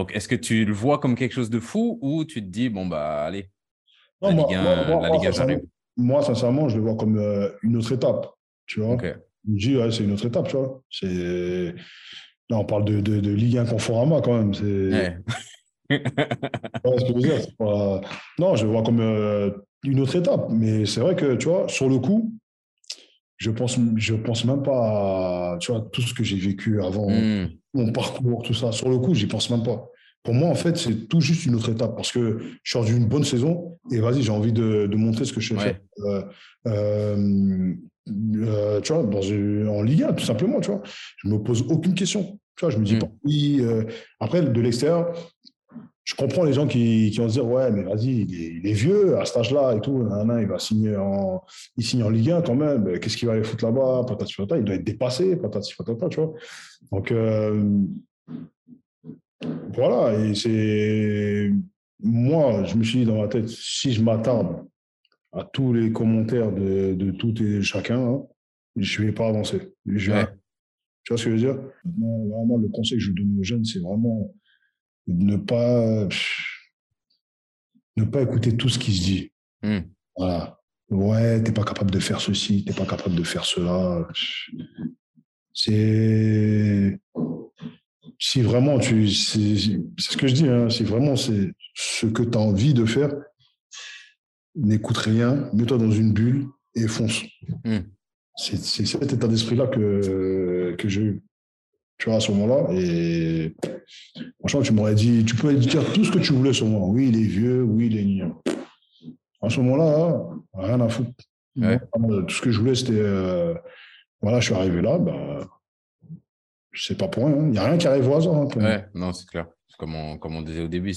Speaker 1: donc, est-ce que tu le vois comme quelque chose de fou ou tu te dis, bon, bah, allez, la Ligue 1, la Ligue j'arrive
Speaker 2: Moi, sincèrement, je le vois comme euh, une autre étape. Tu vois Je me dis, ouais, c'est une autre étape, tu vois. C'est... Là, on parle de, de, de Ligue 1 Conforama quand même. C'est. Non, je le vois comme euh, une autre étape. Mais c'est vrai que, tu vois, sur le coup, je pense, je pense même pas à tu vois, tout ce que j'ai vécu avant, hmm. Mon parcours, tout ça. Sur le coup, j'y pense même pas. Pour moi, en fait, c'est tout juste une autre étape parce que je sors d'une bonne saison et vas-y, j'ai envie de, de, montrer ce que je sais faire. Euh, euh, euh, tu vois, dans en Ligue 1, tout simplement, tu vois. Je me pose aucune question. Tu vois, je me dis hmm. pas oui. après, de l'extérieur, je comprends les gens qui, qui vont se dire ouais mais vas-y il, est, vieux à cet âge-là et tout il va signer en il signe en Ligue 1 quand même qu'est-ce qu'il va aller foutre là-bas patati patata il doit être dépassé patati patata tu vois. Donc euh, voilà et c'est moi je me suis dit dans ma tête si je m'attarde à tous les commentaires de, de tout et chacun hein, je vais pas avancer. Tu vois ce que je veux dire? Vraiment le conseil que je donne aux jeunes c'est vraiment ne pas, ne pas écouter tout ce qui se dit. Hmm. Voilà. Ouais, t'es pas capable de faire ceci, t'es pas capable de faire cela. C'est. Si vraiment tu. C'est ce que je dis, hein, si vraiment c'est ce que tu as envie de faire, n'écoute rien, mets-toi dans une bulle et fonce. Hmm. C'est cet état d'esprit-là que, que j'ai eu. Tu vois, à ce moment-là. Et franchement, tu m'aurais dit, tu peux dire tout ce que tu voulais sur moi. Oui, il est vieux, oui, il est niant. À ce moment-là, rien à foutre. tout ce que je voulais, c'était. Euh, voilà, je suis arrivé là, bah, sais pas pour rien. Il n'y a rien qui arrive au hasard. Hein,
Speaker 1: ouais, non, c'est clair. Comme on, comme on disait au début,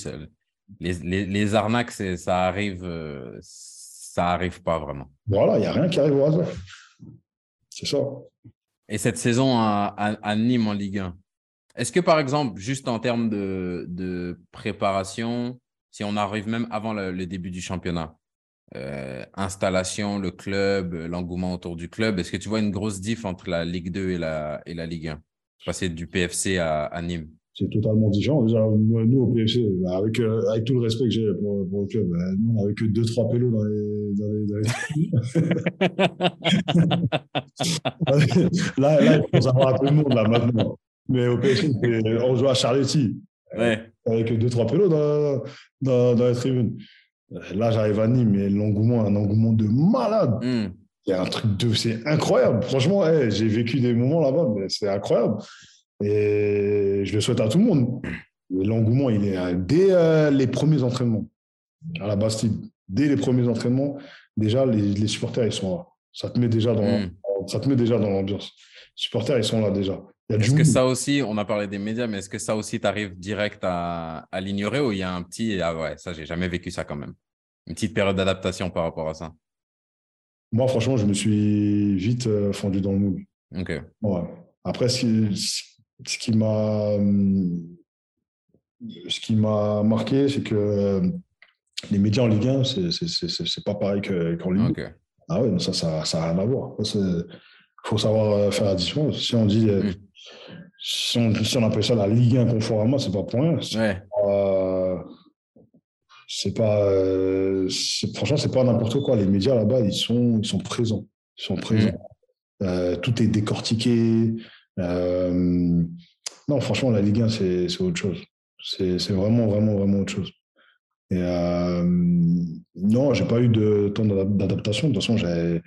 Speaker 1: les, les, les, arnaques, ça arrive, euh, ça arrive pas vraiment.
Speaker 2: Voilà, il n'y a rien qui arrive au hasard. C'est ça.
Speaker 1: Et cette saison à, Nîmes en Ligue 1, est-ce que par exemple, juste en termes de, préparation, si on arrive même avant le, début du championnat, euh, installation, le club, l'engouement autour du club, est-ce que tu vois une grosse diff entre la Ligue 2 et la, Ligue 1 Passer du PFC à Nîmes
Speaker 2: c'est totalement différent. Déjà, nous, au PFC, bah, avec, euh, avec tout le respect que j'ai pour, pour, le club, bah, nous, on n'avait que 2-3 pélos dans les, dans les, dans les... là, là, il faut savoir tout le monde, là, maintenant. Mais au PFC, on joue à Charletti. Ouais. Avec 2-3 pélos dans, dans, dans, les tribunes. Là, j'arrive à Nîmes, mais l'engouement, un engouement de malade. Y a un truc de. C'est incroyable. Franchement, j'ai vécu des moments là-bas, mais c'est incroyable. Et je le souhaite à tout le monde. L'engouement, il est dès euh, les premiers entraînements à la Bastille. Dès les premiers entraînements, déjà, les, supporters, ils sont là. Ça te met déjà dans, hmm. ça te met déjà dans l'ambiance. Les supporters, ils sont là déjà.
Speaker 1: Est-ce que ça aussi, on a parlé des médias, mais est-ce que ça aussi, tu arrives direct à, à l'ignorer ou il y a un petit. Ah ouais, ça, j'ai jamais vécu ça quand même. Une petite période d'adaptation par rapport à ça
Speaker 2: Moi, franchement, je me suis vite euh, fondu dans le moule.
Speaker 1: Ok.
Speaker 2: Ouais. Après, si, ce qui m'a ce qui m'a marqué, c'est que les médias en Ligue 1, c'est pas pareil qu'en Ligue Ah ouais, ça, ça, ça n'a rien à voir. Il faut savoir euh, faire la différence. Si on dit, euh, mm. si, on, si, on, appelle ça la Ligue 1 conformément, c'est pas pour rien. C'est pas, euh, franchement, c'est pas n'importe quoi. Les médias là-bas, ils sont, ils sont présents. Ils sont présents. Mm. tout est décortiqué. Euh, non, franchement, la Ligue 1, c'est autre chose. C'est vraiment, vraiment, vraiment autre chose. Et euh, non, j'ai pas eu de temps d'adaptation. De toute façon, j'avais.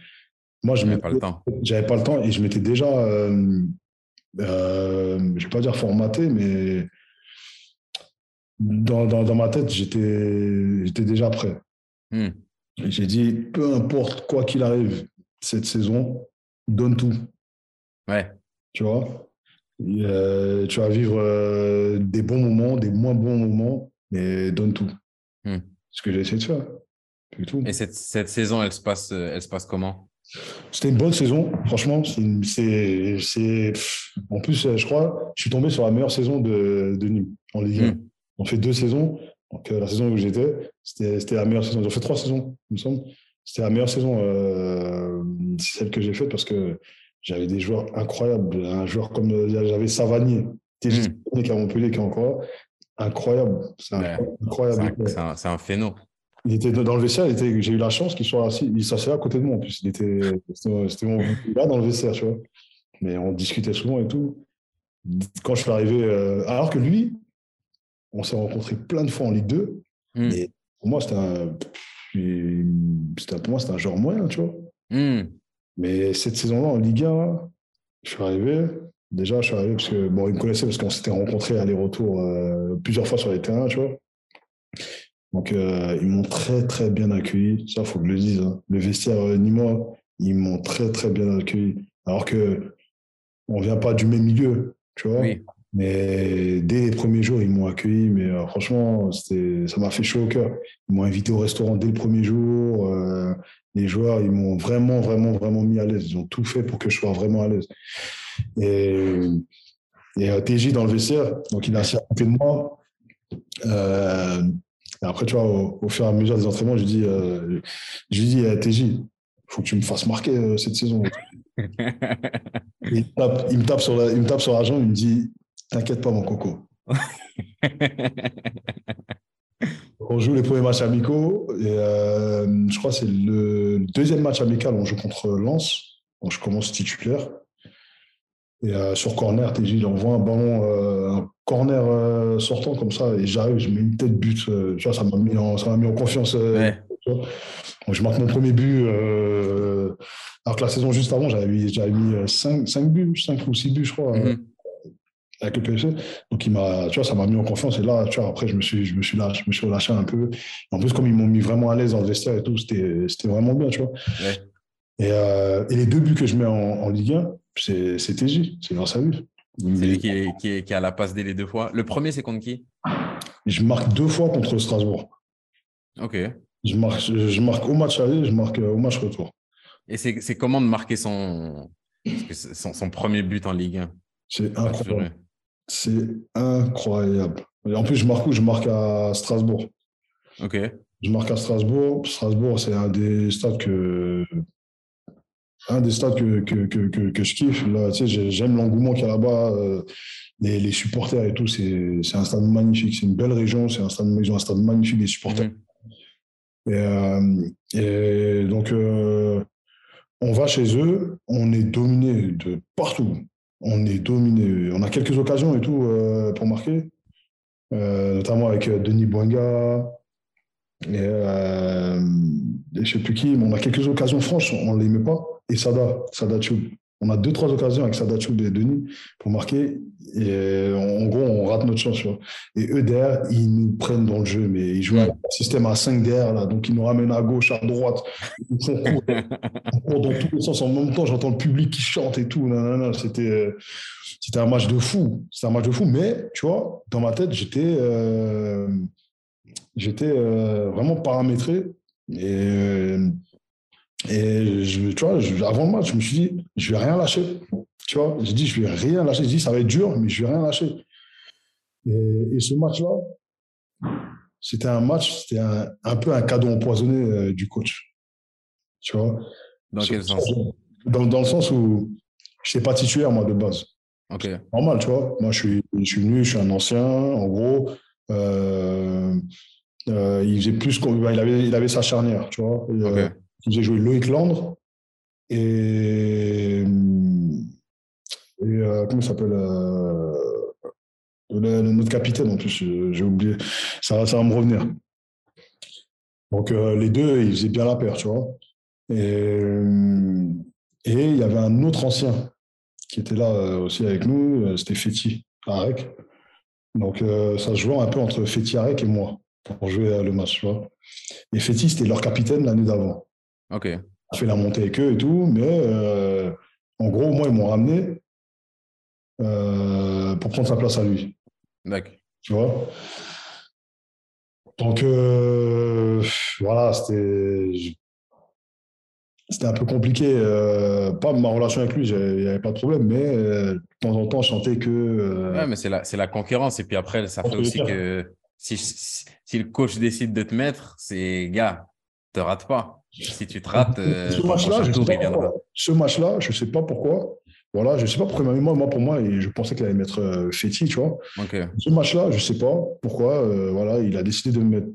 Speaker 2: Moi, je n'avais pas le temps. J'avais pas le temps et je m'étais déjà, euh, euh, je vais pas dire formaté, mais dans, dans, dans ma tête, j'étais déjà prêt. Hmm. J'ai dit, peu importe quoi qu'il arrive cette saison, donne tout.
Speaker 1: Ouais.
Speaker 2: Tu vois euh, Tu vas vivre euh, des bons moments, des moins bons moments, mais donne tout. Hmm. Ce que j'ai essayé de faire.
Speaker 1: Tout. Et cette, cette, saison, elle se passe, elle se passe comment?
Speaker 2: C'était une bonne saison, franchement. C'est, en plus, je crois, je suis tombé sur la meilleure saison de, de Nîmes en Ligue 1. Hmm. On fait deux saisons. Donc, euh, la saison où j'étais, c'était, la meilleure saison. Ont fait trois saisons, il me semble. C'était la meilleure saison, euh, celle que j'ai faite parce que j'avais des joueurs incroyables. Un joueur comme euh, j'avais Savanier, qui est à Montpellier, qui est encore incroyable. C'est incroyable.
Speaker 1: C'est un, un phénomène.
Speaker 2: Il était dans le vestiaire, j'ai eu la chance qu'il soit assis, il s'asseyait à côté de moi en plus. était, c'était mon là dans le vestiaire, tu vois. Mais on discutait souvent et tout. Quand je suis arrivé, euh, alors que lui, on s'est rencontrés plein de fois en Ligue 2, hmm. mais pour moi, c'était un, pour moi, c'était un genre moyen, tu vois. Hmm. Mais cette saison-là, en Ligue 1, je suis arrivé. Déjà, je suis arrivé parce que, bon, ils me connaissaient parce qu'on s'était rencontrés aller-retour euh, plusieurs fois sur les terrains, tu vois. Donc, euh, ils m'ont très, très bien accueilli. Ça, il faut que je le dise. Hein. Le vestiaire euh, ni moi, ils m'ont très, très bien accueilli. Alors que on vient pas du même milieu, tu vois. Mais dès les premiers jours, ils m'ont accueilli. Mais franchement, ça m'a fait chaud au cœur. Ils m'ont invité au restaurant dès le premier jour les joueurs, ils m'ont vraiment, vraiment, vraiment mis à l'aise. Ils ont tout fait pour que je sois vraiment à l'aise. Et, et euh, TJ dans le vestiaire, donc il a assis à côté de moi. Euh, et après, tu vois, au, fur et à mesure des entraînements, je dis, euh, je lui dis, TJ, il faut que tu me fasses marquer cette saison. il, me tape sur la, il me tape sur l'argent, il me dit, t'inquiète pas, mon coco. On joue les premiers matchs amicaux et euh, je crois que c'est le deuxième match amical. On joue contre Lens. Donc je commence titulaire. Et euh, sur corner, TJ, il envoie un ballon, euh, un corner sortant comme ça, et j'arrive, je mets une tête but. tu vois, ça m'a mis, en, mis en confiance. je marque mon premier but. alors que la saison juste avant, j'avais mis, mis 5, buts, 5 ou 6 buts, je crois. Mm-hmm. Avec le PFC. Donc, il m'a, tu vois, ça m'a mis en confiance. Et là, tu vois, après, je me suis, je me suis, lâché, je me suis relâché un peu. en plus, comme ils m'ont mis vraiment à l'aise dans le vestiaire et tout, c'était, vraiment bien, tu vois. Et, euh, et, les deux buts que je mets en, en Ligue 1, c'est, c'est TJ, c'est grâce à lui.
Speaker 1: C'est lui qui, est, qui, est, qui, a la passe dès les deux fois. Le premier, c'est contre qui?
Speaker 2: Je marque deux fois contre Strasbourg.
Speaker 1: Ok.
Speaker 2: Je marque, je marque au match aller, je marque au match retour.
Speaker 1: Et c'est comment de marquer son, son, son, premier but en Ligue 1
Speaker 2: C'est incroyable. C'est incroyable. Et en plus, je marque où? Je marque à Strasbourg.
Speaker 1: Ok.
Speaker 2: Je marque à Strasbourg. Strasbourg, c'est un des stades que. Un des stades que, que, que, que je kiffe. Là, tu sais, j'aime l'engouement qu'il y a là-bas. Euh, les, les, supporters et tout, c'est un stade magnifique. C'est une belle région. C'est un stade, ils ont un stade magnifique des supporters. Mhm. Et, euh, et, donc, euh, on va chez eux, on est dominé de partout. On est dominé. On a quelques occasions et tout euh, pour marquer, notamment avec Denis Boinga et, je ne sais plus qui, mais on a quelques occasions franches, on ne les met pas. Et Sada, Sada Choub. On a deux, trois occasions avec Sada Choub et Denis pour marquer. Et en gros, on rate notre chance. Et eux, derrière, ils nous prennent dans le jeu. Mais ils jouent un système à 5 derrière, là. Donc, ils nous ramènent à gauche, à droite. Ils font court, dans tous les sens. En même temps, j'entends le public qui chante et tout. C'était, c'était un match de fou. C'était un match de fou. Mais, tu vois, dans ma tête, j'étais, euh, j'étais euh, vraiment paramétré. Et, et je, tu vois, avant le match, je me suis dit, je vais rien lâcher. Tu vois, j'ai dit, je vais rien lâcher. J'ai dit, ça va être dur, mais je vais rien lâcher. Et, ce match-là, c'était un match, c'était un, peu un cadeau empoisonné euh, du coach. Tu vois?
Speaker 1: Dans quel sens?
Speaker 2: dans, dans, le sens où je n'étais pas titulaire, moi, de base.
Speaker 1: Ok.
Speaker 2: Normal, tu vois. Moi, je suis, je suis venu, je suis un ancien, en gros. Euh, euh, il faisait plus il avait, il avait sa charnière, tu vois. Okay. Faisait jouer Loïc Landre et euh, comment il s'appelle euh, Notre capitaine, en plus, j'ai oublié. Ça, va me revenir. Donc, euh, les deux, ils faisaient bien la paire, tu vois. Et, il y avait un autre ancien qui était là aussi avec nous, c'était Féti, Arek. Donc, ça se jouait un peu entre Féti, Arek et moi pour jouer le match, tu vois. Et Féti, c'était leur capitaine l'année d'avant.
Speaker 1: Ok.
Speaker 2: A fait la montée avec eux et tout, mais en gros, moi, ils m'ont ramené euh, pour prendre sa place à lui.
Speaker 1: D'accord.
Speaker 2: Tu vois? Donc, euh, voilà, c'était. C'était un peu compliqué. Euh, pas ma relation avec lui, il n'y avait pas de problème, mais de temps en temps, je sentais que.
Speaker 1: Ouais, mais c'est la, la concurrence. Et puis après, ça fait aussi que si, si, le coach décide de te mettre, c'est gars, te rate pas. Si tu te rates,
Speaker 2: ce match-là, je ne match sais pas pourquoi. Voilà, je sais pas pourquoi, moi, moi, pour moi, je pensais qu'il allait mettre euh, Fetty, tu vois. Ce match-là, je ne sais pas pourquoi, euh, voilà, il a décidé de me mettre.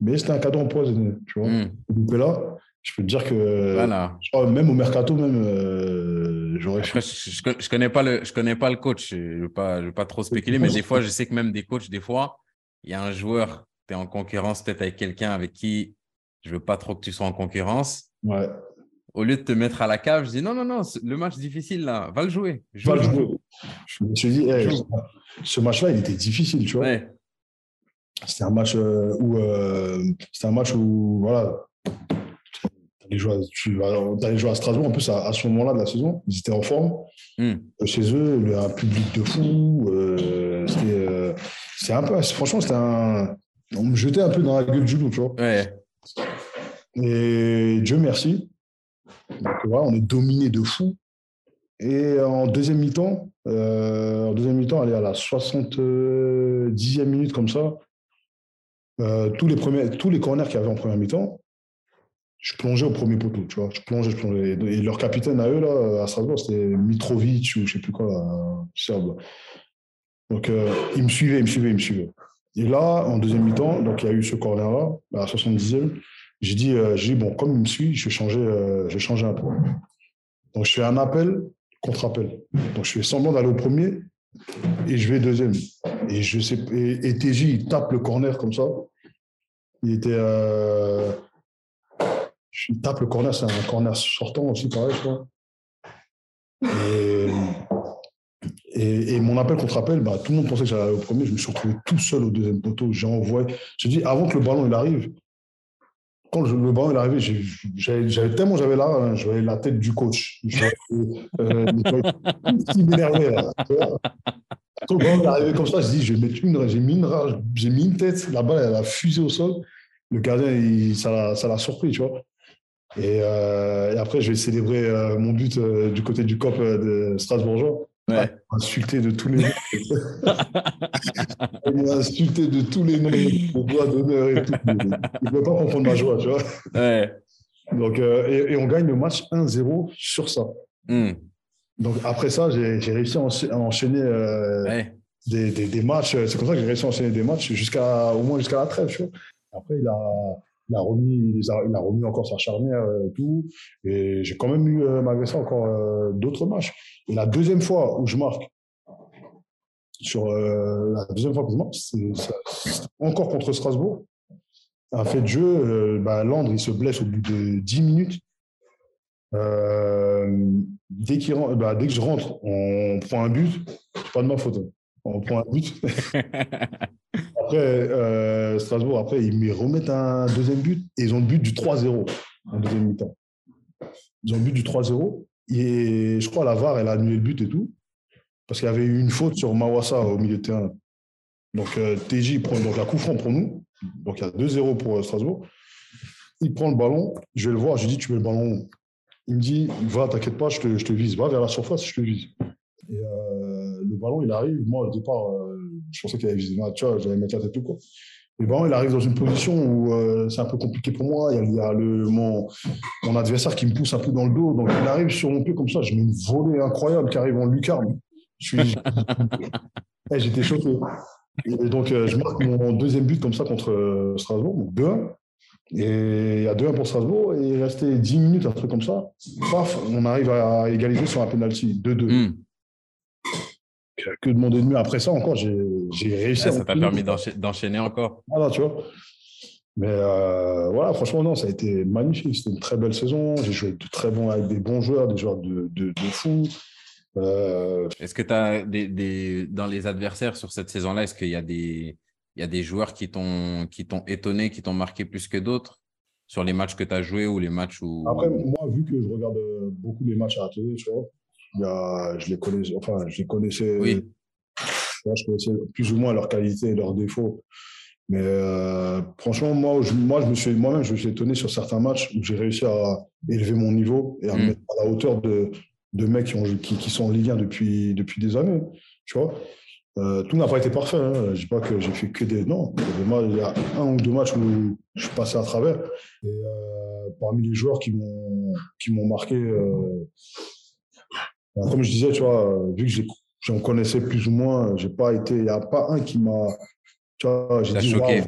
Speaker 2: Mais c'était un cadeau empoisonné, tu vois. Mm. Donc là, je peux te dire que voilà. même au mercato, même, euh, j'aurais
Speaker 1: fait. Je, ne connais pas le, je connais pas le coach, je ne veux, pas, veux pas trop spéculer, mais des fois, je sais que même des coachs, des fois, il y a un joueur, tu es en concurrence peut-être avec quelqu'un avec qui je ne veux pas trop que tu sois en concurrence.
Speaker 2: Ouais
Speaker 1: au lieu de te mettre à la cave, je dis non, non, non, le match difficile là, va le jouer.
Speaker 2: va le jouer. Je me suis dit, ce match-là, il était difficile, tu vois. C'était un match euh, où, euh, c'était un match où, voilà, tu allais jouer à Strasbourg. En plus, à, ce moment-là de la saison, ils étaient en forme. Hmm. Chez eux, il y a un public de fou. Euh, c'était un peu, franchement, c'était un. On me jetait un peu dans la gueule du loup, tu vois. Et Dieu merci, donc on est dominé de fou. Et en deuxième mi-temps, euh, en deuxième mi-temps, allez à la 70e minute comme ça, euh, tous les premiers, tous les corners qu'il y avait en première mi-temps, je plongeais au premier poteau, tu vois. Je plongeais, je plongeais. Et leur capitaine à eux, là, à Strasbourg, c'était Mitrovic ou je sais plus quoi, serbe. Donc, euh, il me suivait, il me suivait, il me suivait. Et là, en deuxième mi-temps, donc il y a eu ce corner-là, à la 70e. J'ai dit, euh, dit, bon, comme il me suit, je vais changer, euh, je vais changer un peu. Donc, je fais un appel, contre-appel. Donc, je fais semblant d'aller au premier et je vais deuxième. Et, je sais, et, TJ, il tape le corner comme ça. Il était. Euh, tape le corner, c'est un corner sortant aussi, pareil, je crois. Et, Et, mon appel contre appel, bah, tout le monde pensait que j'allais au premier. Je me suis retrouvé tout seul au deuxième poteau. J'ai envoyé. Je dis, avant que le ballon il arrive, quand le, ballon est arrivé, j'avais tellement j'avais hein, j'avais la tête du coach. Euh, qui m'énervait. Quand le ballon est arrivé comme ça, je dis, vais mettre une, j'ai mis une, j'ai mis une tête, la balle elle a fusé au sol. Le gardien, il, ça l'a surpris, tu vois. Et, euh, et, après, je vais célébrer euh, mon but du côté du COP de Strasbourgeois. Ouais. Insulté de tous les noms. il insulté de tous les noms, au doigt d'honneur et tout. Il ne peut pas comprendre ma joie, tu vois. Ouais. Donc, euh, et, on gagne le match 1-0 sur ça. Hmm. Donc après ça, j'ai réussi à, enchaîner euh, des, des, des, matchs. C'est comme ça que j'ai réussi à enchaîner des matchs jusqu'à au moins jusqu'à la trêve. Tu vois. Après, il a, il a remis, il a, remis encore sa charnière et tout. Et j'ai quand même eu, euh, malgré ça, encore euh, d'autres matchs. Et la deuxième fois où je marque, sur euh, la deuxième fois que je marque, c'est encore contre Strasbourg. Un fait de jeu, bah, Landre, il se blesse au bout de 10 minutes. dès, qu'il bah, dès que je rentre, on prend un but. C'est pas de ma faute. Hein. On prend un but. Après, euh, Strasbourg, après, ils me remettent un deuxième but et ils ont le but du 3-0 en deuxième mi-temps. Ils ont le but du 3-0 et je crois la VAR, elle a annulé le but et tout parce qu'il y avait eu une faute sur Mawassa au milieu de terrain. Donc euh, TJ prend donc la coup franc pour nous. Donc il y a 2-0 pour euh, Strasbourg. Il prend le ballon, je vais le voir, je lui dis tu mets le ballon Il me dit va, t'inquiète pas, je te, je te, vise, va vers la surface, je te vise. Et le ballon il arrive, moi au départ je pensais qu'il allait viser tu vois, j'allais mettre la tête tout quoi. Et bon, il arrive dans une position où euh, c'est un peu compliqué pour moi. Il y a, le, mon, mon, adversaire qui me pousse un peu dans le dos. Donc, il arrive sur mon pied comme ça. Je mets une volée incroyable qui arrive en lucarne. Eh, j'étais choqué. Et donc, euh, je marque mon deuxième but comme ça contre euh, Strasbourg, donc 2-1. Et il y a 2-1 pour Strasbourg. Et il restait 10 minutes, un truc comme ça. Paf, on arrive à égaliser sur un penalty, 2-2 que demander de mieux Après ça, encore, j'ai réussi
Speaker 1: ah, Ça t'a permis d'enchaîner encore.
Speaker 2: Voilà, tu vois. Mais euh, voilà, franchement, non, ça a été magnifique. C'était une très belle saison. J'ai joué de très bons, avec des bons joueurs, des joueurs de, de, fou.
Speaker 1: Euh, est-ce que tu as des, des, dans les adversaires sur cette saison-là, est-ce qu'il y a des, il y a des joueurs qui t'ont étonné, qui t'ont marqué plus que d'autres sur les matchs que tu as joués ou les matchs où.
Speaker 2: Après, moi, vu que je regarde beaucoup les matchs à la télé, tu vois, je les connaissais, enfin, je les connaissais. Oui. je connaissais plus ou moins leurs qualités et leurs défauts. Mais euh, franchement, moi, je, moi, je me suis, moi-même, je me suis étonné sur certains matchs où j'ai réussi à élever mon niveau et à me mm. mettre à la hauteur de, de mecs qui, ont, qui, qui, sont en Ligue 1 depuis, depuis des années. Tu vois euh, tout n'a pas été parfait. Hein. Je ne dis pas que j'ai fait que des. Non, il y a un ou deux matchs où je suis passé à travers. Et euh, parmi les joueurs qui m'ont, qui m'ont marqué, comme je disais, tu vois, vu que j'en connaissais plus ou moins, j'ai pas été, il n'y a pas un qui m'a, tu vois, j'ai dit, choqué.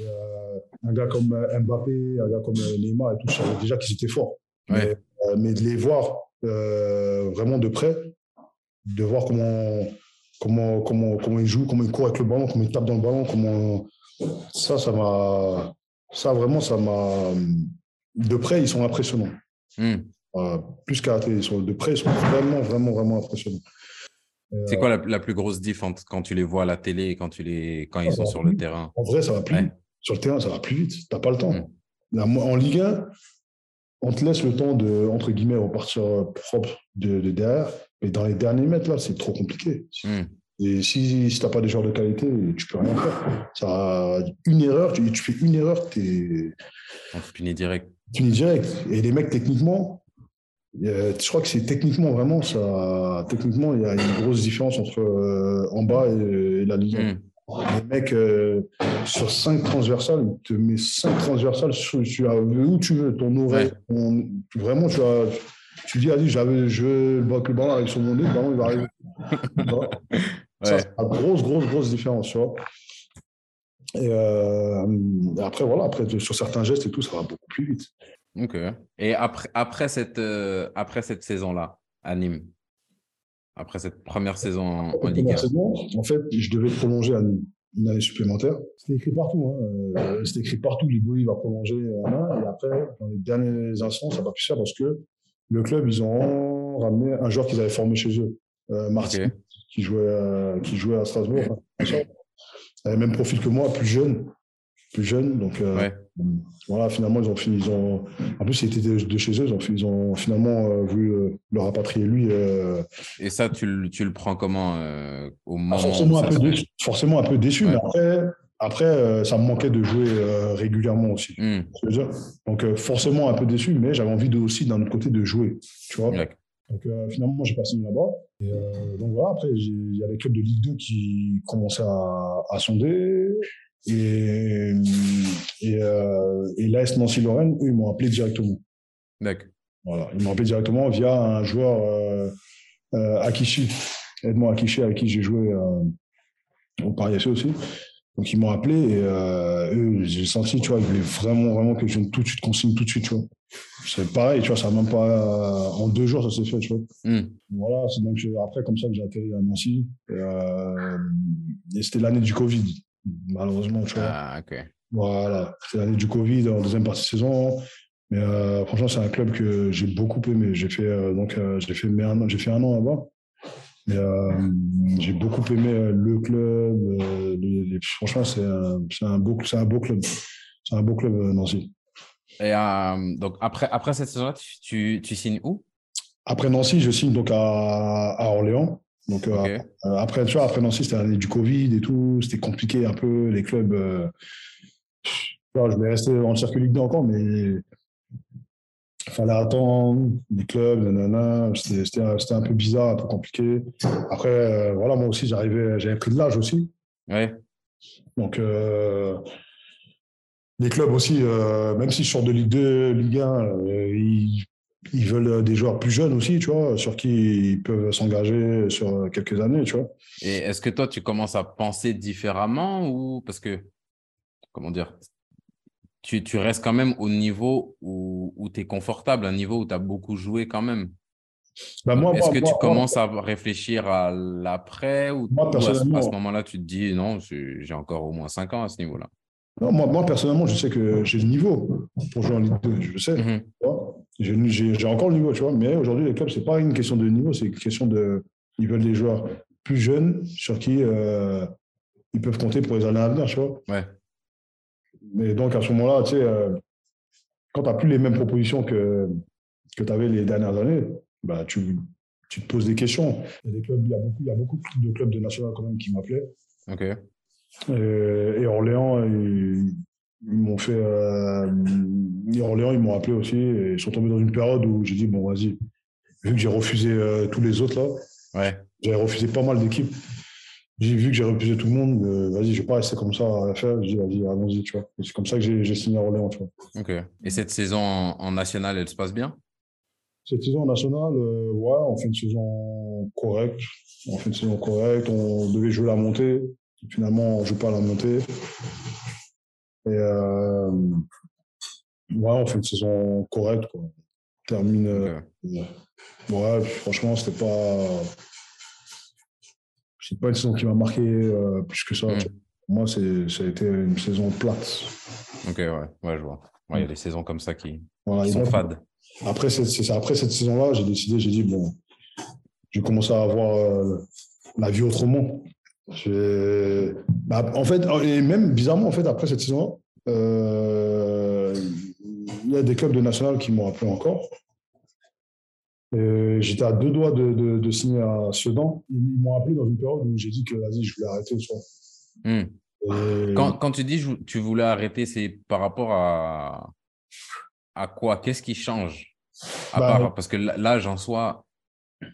Speaker 2: Euh, un gars comme euh, Mbappé, un gars comme euh, Neymar et tout, je savais déjà qu'ils étaient forts. Mais, mais, de les voir vraiment de près, de voir comment, comment, comment, comment ils jouent, comment ils courent avec le ballon, comment ils tapent dans le ballon, comment. Ça, ça m'a. Ça, vraiment, ça m'a. De près, ils sont impressionnants. Hmm plus qu'à ils sont de près, ils sont vraiment, vraiment, vraiment impressionnants.
Speaker 1: C'est quoi la, plus grosse diff quand tu les vois à la télé et quand, tu les, quand ils ah, sont sur le terrain?
Speaker 2: En vrai, ça va plus vite. Sur le terrain, ça va plus vite. Tu n'as pas le temps. Hmm. En Ligue 1, on te laisse le temps de, entre guillemets, repartir propre de, derrière. Mais dans les derniers mètres, là, c'est trop compliqué. Hmm. Et si, si tu n'as pas des joueurs de qualité, tu peux rien faire. Ça, une erreur, tu, tu fais une erreur, tu es.
Speaker 1: Direct.
Speaker 2: Puni direct. Et les mecs, techniquement, je crois que c'est techniquement vraiment ça. Techniquement, il y a une grosse différence entre euh, en bas et, la Ligue 1. Mm. Les mecs, euh, sur 5 transversales, ils te met 5 transversales sur, où tu veux, ton oreille. vraiment, tu, as, tu dis, allez, j'avais, je veux le ballon arrive sur mon nez, le ballon il va arriver. Ça, c'est une grosse, grosse, grosse différence, tu vois? Et, euh, après, voilà, après, sur certains gestes et tout, ça va beaucoup plus vite.
Speaker 1: Ok. Et après, après cette, euh, après cette saison-là, à Nîmes, après cette première saison en, Ligue 1
Speaker 2: En fait, je devais prolonger une année supplémentaire. C'était écrit partout. Hein. Euh, c'était écrit partout. Liboui va prolonger un an. Et après, dans les derniers instants, ça n'a pas pu faire parce que le club, ils ont ramené un joueur qu'ils avaient formé chez eux. Martin, qui, jouait, qui jouait à Strasbourg. Il avait le même profil que moi, plus jeune. Plus jeune. Donc, voilà, finalement, ils ont fini. Ils ont... En plus, il était de, chez eux. Ils ont, ils ont finalement voulu le rapatrier lui.
Speaker 1: Et ça, tu, tu, le prends comment au moment
Speaker 2: forcément, un peu déçu, forcément un peu déçu, mais après, après, euh, ça me manquait de jouer euh, régulièrement aussi. Hmm. Donc, euh, forcément un peu déçu, mais j'avais envie de, aussi, d'un autre côté, de jouer. Tu vois Donc, finalement, j'ai passé là-bas. Et donc, voilà, après, il y a les clubs de Ligue 2 qui commençaient à, sonder. Et, et, et l'AS Nancy-Lorraine, eux, ils m'ont appelé directement.
Speaker 1: D'accord.
Speaker 2: Voilà, ils m'ont appelé directement via un joueur Akishi, Edmond Akishi, avec qui j'ai joué au Paris FC aussi. Donc ils m'ont appelé et euh, eux, j'ai senti, tu vois, ils voulaient vraiment, vraiment que je vienne tout de suite, consigne tout de suite, tu vois. C'est pareil, tu vois, ça même pas. en deux jours, ça s'est fait, tu vois. Hmm. Voilà, c'est donc après, comme ça que j'ai atterri à Nancy. Et, euh, et c'était l'année du Covid, malheureusement, tu vois.
Speaker 1: Ah, ok.
Speaker 2: Voilà, c'est l'année du Covid en deuxième partie de saison. Mais euh, franchement, c'est un club que j'ai beaucoup aimé. J'ai fait, euh, donc, euh, j'ai fait, j'ai fait un an là-bas. J'ai beaucoup aimé le club. Franchement, c'est un, un, beau, un beau club. C'est un beau club, Nancy.
Speaker 1: Et donc, après, après cette saison-là, tu, tu, signes où?
Speaker 2: Après Nancy, je signe donc à, à Orléans. Donc, après, tu vois, après Nancy, c'était l'année du Covid et tout. C'était compliqué un peu. Les clubs. je vais rester en circuit Ligue 2 encore, mais fallait attendre les clubs, c'était un peu bizarre, un peu compliqué. Après, euh, voilà, moi aussi, j'arrivais, j'avais pris de l'âge aussi.
Speaker 1: Ouais.
Speaker 2: Donc, euh, les clubs aussi, euh, même si je sors de Ligue 2, Ligue 1, ils, ils, veulent des joueurs plus jeunes aussi, tu vois, sur qui ils peuvent s'engager sur quelques années, tu vois.
Speaker 1: Et est-ce que toi, tu commences à penser différemment ou parce que, comment dire, tu, tu, restes quand même au niveau où, où tu es confortable, un niveau où tu as beaucoup joué quand même. Bah, Est-ce que tu commences à réfléchir à l'après ou, à ce, moment-là, tu te dis non, j'ai encore au moins 5 ans à ce niveau-là?
Speaker 2: Non, moi, moi, personnellement, je sais que j'ai le niveau pour jouer en Ligue 2, je le sais. Mhm. J'ai encore le niveau, tu vois. Mais aujourd'hui, les clubs, ce n'est pas une question de niveau, c'est une question de. Ils veulent des joueurs plus jeunes sur qui euh, ils peuvent compter pour les années à venir, tu vois.
Speaker 1: Ouais.
Speaker 2: Mais donc, à ce moment-là, tu sais, euh, quand tu n'as plus les mêmes propositions que, que tu avais les dernières années, bah, tu, tu, te poses des questions. Il y a, des clubs, il y a, beaucoup, il y a beaucoup de clubs de national quand même qui m'appelaient.
Speaker 1: OK.
Speaker 2: Et, Orléans, ils, m'ont fait. Euh, Orléans, ils m'ont appelé aussi. Et ils sont tombés dans une période où j'ai dit bon, vas-y, vu que j'ai refusé euh, tous les autres là,
Speaker 1: ouais.
Speaker 2: j'avais refusé pas mal d'équipes j'ai vu que j'ai refusé tout le monde, euh, vas-y, je vais pas rester comme ça à faire. J'ai dit, vas-y, allons-y, tu vois. C'est comme ça que j'ai signé à Orléans, tu vois.
Speaker 1: Ok. Et cette saison en, nationale, elle se passe bien?
Speaker 2: Cette saison en nationale, euh, ouais, on fait une saison correcte. On fait une saison correcte. On devait jouer la montée. Finalement, on joue pas la montée. Et euh, ouais, on fait une saison correcte, quoi. On termine. ouais, franchement, c'était pas c'est pas une saison qui m'a marqué euh, plus que ça. Hmm. moi, ça a été une saison plate.
Speaker 1: Ok, ouais, ouais je vois. Il y a des saisons comme ça qui, sont fades.
Speaker 2: Après, c'est après cette saison-là, j'ai décidé, j'ai dit, bon, j'ai commencé à avoir euh, la vie autrement. Bah, en fait, et même bizarrement, en fait, après cette saison, euh, il y a des clubs de national qui m'ont appelé encore. J'étais à deux doigts de, de, signer à Sedan. Ils m'ont appelé dans une période où j'ai dit que vas-y, je voulais arrêter.
Speaker 1: Hmm. Quand, quand, tu dis tu voulais arrêter, c'est par rapport à, à quoi? Qu'est-ce qui change? À bah, part, Parce que l'âge en soi,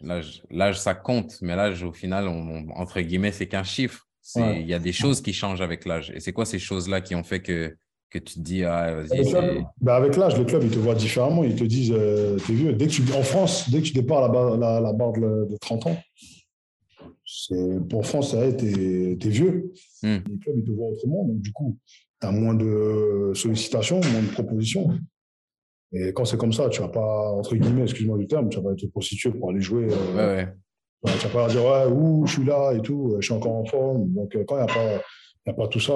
Speaker 1: l'âge ça compte, mais l'âge au final, entre guillemets, c'est qu'un chiffre. Il y a des choses qui changent avec l'âge. Et c'est quoi ces choses-là qui ont fait que que tu te dis, ah, vas-y.
Speaker 2: Bah avec l'âge, les clubs, ils te voient différemment. Ils te disent, euh, t'es vieux. Dès que tu, en France, dès que tu dépares la, la, barre de, 30 ans, pour France, ça t'es es vieux. Hmm. Les clubs, ils te voient autrement. Donc, du coup, tu as moins de sollicitations, moins de propositions. Et quand c'est comme ça, tu vas pas, entre guillemets, excuse-moi du terme, tu vas pas être prostitué pour aller jouer.
Speaker 1: Euh, ouais,
Speaker 2: ouais. tu vas pas dire, ouais, ouh, je suis là et tout, je suis encore en forme. Donc, euh, quand il n'y a, pas, a pas tout ça,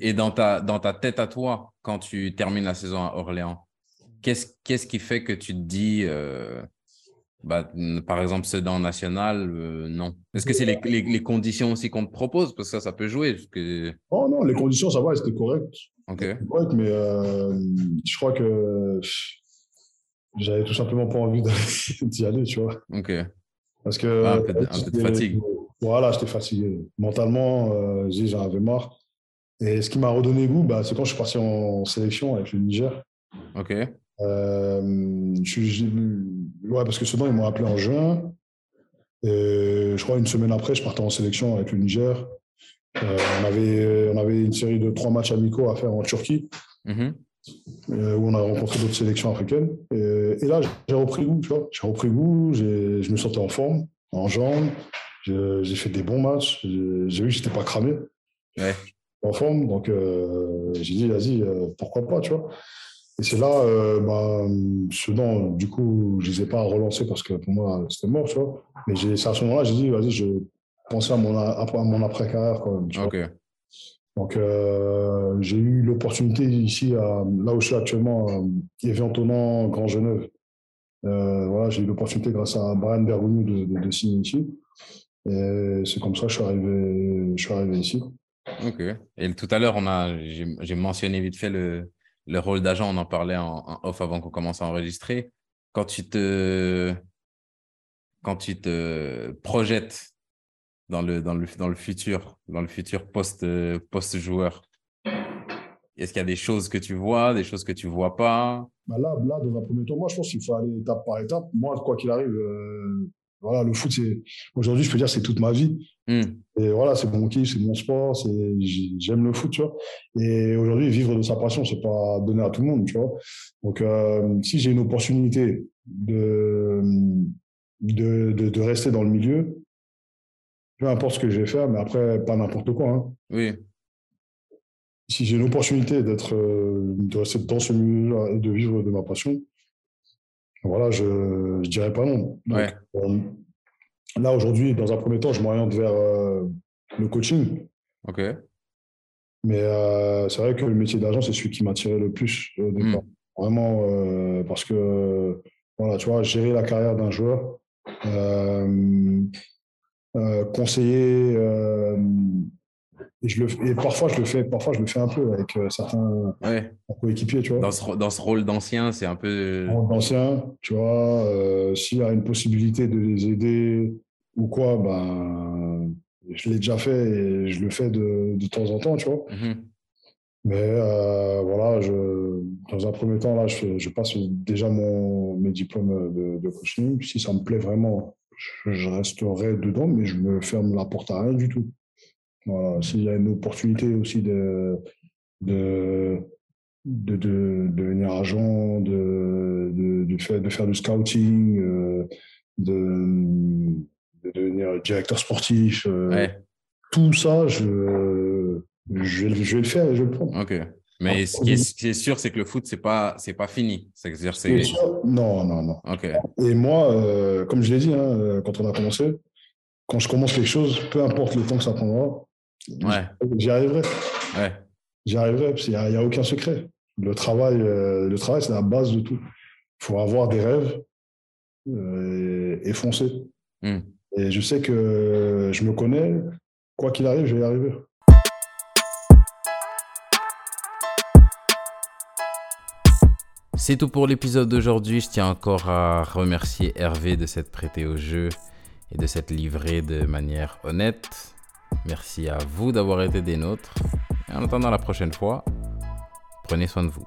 Speaker 1: et, dans, ta, dans ta tête à toi, quand tu termines la saison à Orléans, qu'est-ce, qui fait que tu te dis, euh, bah, par exemple, Sedan National, euh, non? Est-ce que c'est les, les, conditions aussi qu'on te propose? Parce que ça, ça peut jouer. Que...
Speaker 2: Oh non, les conditions, ça va, c'était correct.
Speaker 1: Ok.
Speaker 2: Correct, mais euh, je crois que j'avais tout simplement pas envie d'y aller, tu vois.
Speaker 1: Ok.
Speaker 2: Parce que.
Speaker 1: Ah, un, peu, de fatigue.
Speaker 2: Voilà, j'étais fatigué. Mentalement, euh, j'en avais marre. Et ce qui m'a redonné goût, bah, c'est quand je suis parti en sélection avec le Niger.
Speaker 1: Ok.
Speaker 2: Euh, je, ouais, parce que ce ils m'ont appelé en juin. Et je crois une semaine après, je partais en sélection avec le Niger. Euh, on, avait, on avait une série de trois matchs amicaux à faire en Turquie,
Speaker 1: mm-hmm.
Speaker 2: euh, où on a rencontré d'autres sélections africaines. Et, là, j'ai repris goût, tu vois. J'ai repris goût, je me sentais en forme, en jambes. J'ai fait des bons matchs. J'ai vu que j'étais pas cramé.
Speaker 1: Ouais.
Speaker 2: En forme. Donc, euh, j'ai dit, vas-y, pourquoi pas, tu vois. Et c'est là, euh, bah, ce dont, du coup, je ne les ai pas relancés parce que pour moi, c'était mort, tu vois. Mais c'est à ce moment-là, j'ai dit, vas-y, je pensais à mon, à mon après-carrière quand même. Donc, euh, j'ai eu l'opportunité ici, là où je suis actuellement, à Evian-Tonan, Grand Genève. Euh, voilà, j'ai eu l'opportunité grâce à Brian Bergouni de, de, de, signer ici. Et c'est comme ça que je suis arrivé, je suis arrivé ici.
Speaker 1: Ok. Et tout à l'heure, on a, j'ai mentionné vite fait le, le rôle d'agent, on en parlait en, off avant qu'on commence à enregistrer. Quand tu te, quand tu te projettes dans le, dans le, dans le futur, dans le futur post, post joueur, est-ce qu'il y a des choses que tu vois, des choses que tu vois pas?
Speaker 2: Bah là, là, dans un premier temps, moi, je pense qu'il faut aller étape par étape. Moi, quoi qu'il arrive, euh, voilà, le foot, c'est aujourd'hui, je peux dire, c'est toute ma vie.
Speaker 1: Hmm.
Speaker 2: Et voilà, c'est mon kiff, c'est mon sport, c'est j'aime le foot, tu vois. Et aujourd'hui, vivre de sa passion, c'est pas donné à tout le monde, tu vois. Donc, euh, si j'ai une opportunité de, de, de, rester dans le milieu, peu importe ce que je vais faire, mais après, pas n'importe quoi. Hein.
Speaker 1: Oui.
Speaker 2: Si j'ai une opportunité d'être, euh, de rester dans ce milieu et de vivre de ma passion, voilà, je ne dirais pas non.
Speaker 1: Euh,
Speaker 2: là, aujourd'hui, dans un premier temps, je m'oriente vers euh, le coaching.
Speaker 1: OK.
Speaker 2: Mais euh, c'est vrai que le métier d'agent, c'est celui qui m'attirait le plus au hmm. Vraiment, parce que, voilà, tu vois, gérer la carrière d'un joueur, conseiller et, je le, et parfois, je le fais, parfois, je le fais un peu avec euh, certains coéquipiers, tu vois.
Speaker 1: Dans ce, dans ce rôle d'ancien, c'est un peu.
Speaker 2: D'ancien, tu vois. Euh, S'il y a une possibilité de les aider ou quoi, ben, je l'ai déjà fait et je le fais de, de temps en temps, tu vois.
Speaker 1: Mm-hmm.
Speaker 2: Mais euh, voilà, je, dans un premier temps, là, je, je passe déjà mon, mes diplômes de, de, coaching. Si ça me plaît vraiment, je, resterai dedans, mais je me ferme la porte à rien du tout. Voilà, s'il y a une opportunité aussi de, de, de, de, devenir agent, de, de, faire, de faire du scouting, euh, de, de, devenir directeur sportif,
Speaker 1: euh,
Speaker 2: tout ça, je, je, je, vais le faire et je vais le prendre.
Speaker 1: Mais ce qui est, sûr, c'est que le foot, c'est pas, c'est pas fini. C'est c'est.
Speaker 2: Non, non, non.
Speaker 1: Ok.
Speaker 2: Et moi, euh, comme je l'ai dit, hein, quand on a commencé, quand je commence quelque chose, peu importe le temps que ça prendra,
Speaker 1: Ouais.
Speaker 2: J'y arriverai.
Speaker 1: Ouais.
Speaker 2: J'y arriverai, parce qu'il n'y a, aucun secret. Le travail, euh, le travail c'est la base de tout. Il faut avoir des rêves euh, et foncer.
Speaker 1: Hmm.
Speaker 2: Et je sais que je me connais, quoi qu'il arrive, je vais y arriver.
Speaker 1: C'est tout pour l'épisode d'aujourd'hui. Je tiens encore à remercier Hervé de s'être prêté au jeu et de s'être livré de manière honnête. Merci à vous d'avoir été des nôtres. En attendant la prochaine fois, prenez soin de vous.